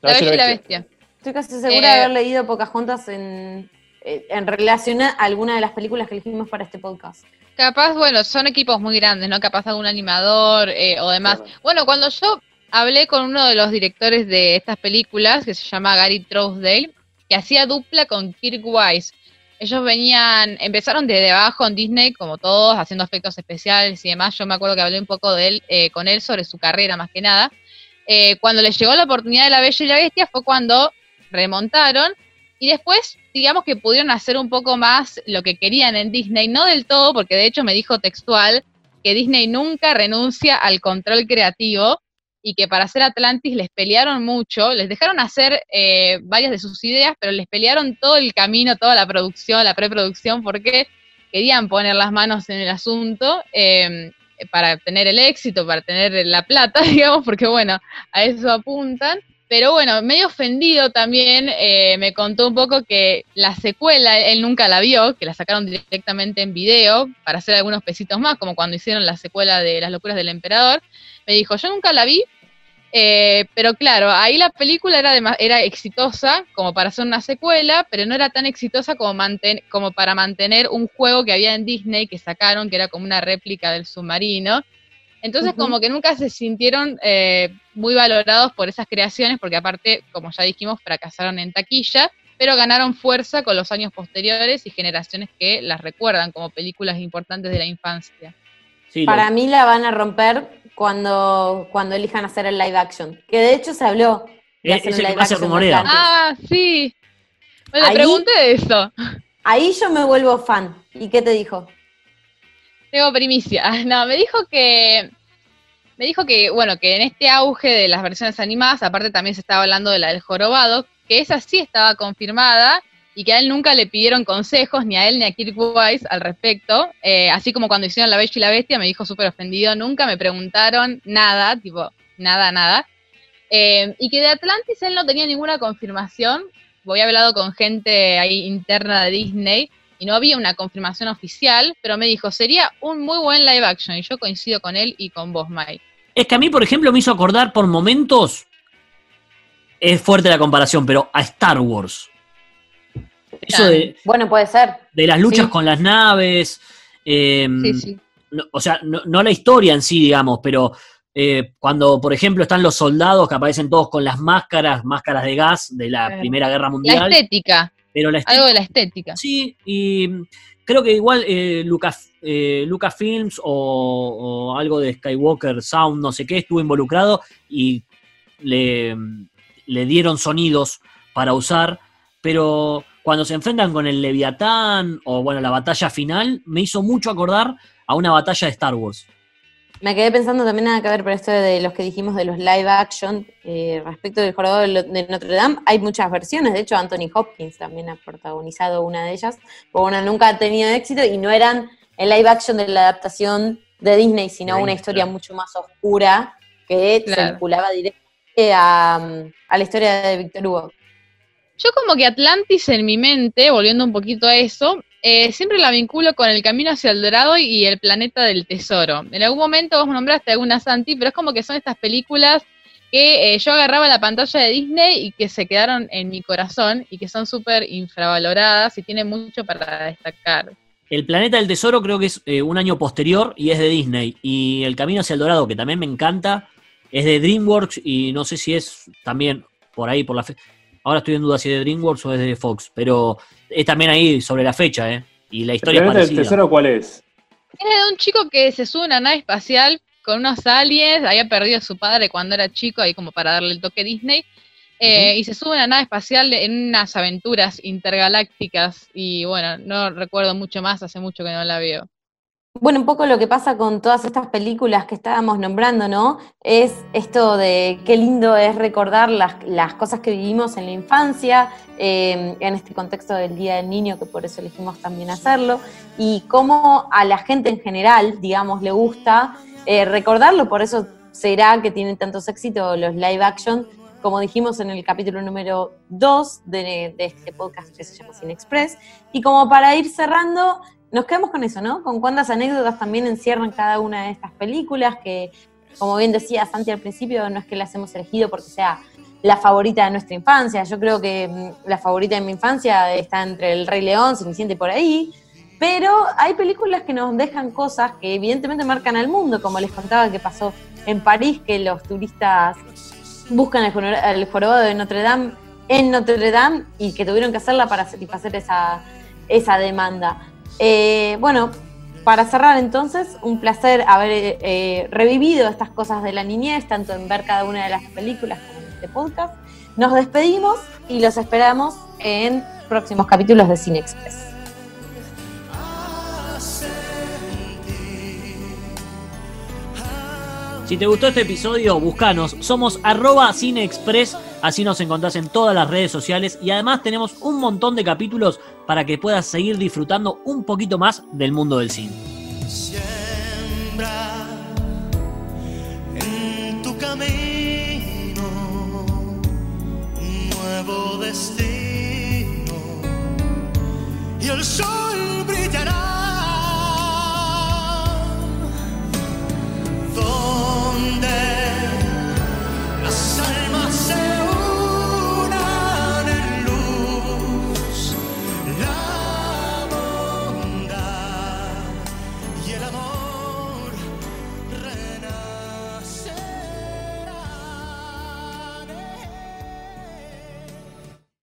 La Bella y la Bestia. Estoy casi segura Eh, de haber leído Pocahontas en, eh, en relación a alguna de las películas que elegimos para este podcast. Capaz, bueno, son equipos muy grandes, ¿no? Capaz algún animador eh, o demás. Claro. Bueno, cuando yo hablé con uno de los directores de estas películas, que se llama Gary Trousdale, que hacía dupla con Kirk Wise. Ellos venían, empezaron desde abajo en Disney, como todos, haciendo efectos especiales y demás. Yo me acuerdo que hablé un poco de él, eh, con él sobre su carrera más que nada. Eh, cuando les llegó la oportunidad de La Bella y la Bestia fue cuando remontaron y después, digamos que pudieron hacer un poco más lo que querían en Disney, no del todo, porque de hecho me dijo textual que Disney nunca renuncia al control creativo y que para hacer Atlantis les pelearon mucho, les dejaron hacer eh, varias de sus ideas, pero les pelearon todo el camino, toda la producción, la preproducción, porque querían poner las manos en el asunto eh, para tener el éxito, para tener la plata, digamos, porque bueno, a eso apuntan. Pero bueno, medio ofendido también, eh, me contó un poco que la secuela él nunca la vio, que la sacaron directamente en video para hacer algunos pesitos más, como cuando hicieron la secuela de Las locuras del emperador. Me dijo, yo nunca la vi, eh, pero claro, ahí la película era, era exitosa como para hacer una secuela, pero no era tan exitosa como, como para mantener un juego que había en Disney que sacaron, que era como una réplica del submarino. Entonces como que nunca se sintieron eh, muy valorados por esas creaciones, porque aparte, como ya dijimos, fracasaron en taquilla, pero ganaron fuerza con los años posteriores y generaciones que las recuerdan como películas importantes de la infancia. Para mí la van a romper cuando, cuando elijan hacer el live action. Que de hecho se habló de hacer el live action. Ah, sí. Me le pregunté de eso. Ahí yo me vuelvo fan. ¿Y qué te dijo? Tengo primicia. No, me dijo que. Me dijo que, bueno, que en este auge de las versiones animadas, aparte también se estaba hablando de la del jorobado, que esa sí estaba confirmada y que a él nunca le pidieron consejos, ni a él ni a Kirk Wise al respecto. Eh, así como cuando hicieron La Bella y la Bestia, me dijo súper ofendido, nunca me preguntaron nada, tipo, nada, nada. Eh, y que de Atlantis él no tenía ninguna confirmación. Voy hablado con gente ahí interna de Disney y no había una confirmación oficial, pero me dijo, sería un muy buen live action. Y yo coincido con él y con vos, Mike. Es que a mí, por ejemplo, me hizo acordar por momentos, es fuerte la comparación, pero a Star Wars. Eso de. Bueno, puede ser. De las luchas con las naves. Em, sí, sí. o sea, no, la historia en sí, digamos, pero eh, cuando, por ejemplo, están los soldados que aparecen todos con las máscaras, máscaras de gas de la Primera Guerra Mundial. La estética. Pero la Algo de la estética. Sí, y creo que igual eh, Lucas, eh, Lucasfilms o, o, algo de Skywalker Sound, no sé qué, estuvo involucrado y le, le dieron sonidos para usar, pero cuando se enfrentan con el Leviatán o bueno, la batalla final, me hizo mucho acordar a una batalla de Star Wars. Me quedé pensando también nada que ver por esto de los que dijimos de los live action eh, respecto del Jorobado de Notre Dame. Hay muchas versiones, de hecho Anthony Hopkins también ha protagonizado una de ellas, pero bueno, nunca ha tenido éxito y no eran el live action de la adaptación de Disney, sino una historia mucho más oscura que se vinculaba directamente a, a la historia de Victor Hugo. Yo como que Atlantis en mi mente, volviendo un poquito a eso, eh, siempre la vinculo con el camino hacia el dorado y el planeta del tesoro. En algún momento vos nombraste alguna Santi, pero es como que son estas películas que eh, yo agarraba la pantalla de Disney y que se quedaron en mi corazón y que son súper infravaloradas y tienen mucho para destacar. El Planeta del Tesoro creo que es eh, un año posterior y es de Disney. Y El Camino hacia el Dorado, que también me encanta, es de DreamWorks y no sé si es también por ahí, por la fe. Ahora estoy en duda si es de DreamWorks o es de Fox, pero es también ahí sobre la fecha, ¿eh? Y la historia ¿El del tesoro cuál es? Es de un chico que se sube a una nave espacial con unos aliens, había perdido a su padre cuando era chico, ahí como para darle el toque Disney, eh, y se sube a una nave espacial en unas aventuras intergalácticas, y bueno, no recuerdo mucho más, hace mucho que no la veo. Bueno, un poco lo que pasa con todas estas películas que estábamos nombrando, ¿no? Es esto de qué lindo es recordar las, cosas que vivimos en la infancia, eh, en este contexto del Día del Niño, que por eso elegimos también hacerlo, y cómo a la gente en general, digamos, le gusta eh, recordarlo, por eso será que tienen tantos éxitos los live action, como dijimos en el capítulo número 2 de, de este podcast que se llama Cine Express. Y como para ir cerrando, nos quedamos con eso, ¿no? Con cuántas anécdotas también encierran cada una de estas películas, que como bien decía Santi al principio, no es que las hemos elegido porque sea la favorita de nuestra infancia. Yo creo que mm, la favorita de mi infancia está entre El Rey León, siente por ahí. Pero hay películas que nos dejan cosas que evidentemente marcan al mundo, como les contaba que pasó en París, que los turistas buscan el, jorobado de Notre Dame en Notre Dame y que tuvieron que hacerla para satisfacer esa demanda. Eh, bueno, para cerrar entonces, un placer haber eh, revivido estas cosas de la niñez, tanto en ver cada una de las películas como en este podcast. Nos despedimos y los esperamos en próximos capítulos de Cine Express. Si te gustó este episodio, buscanos. Somos arroba cineexpress, así nos encontrás en todas las redes sociales y además tenemos un montón de capítulos para que puedas seguir disfrutando un poquito más del mundo del cine. en tu camino nuevo destino y el sol brillará dónde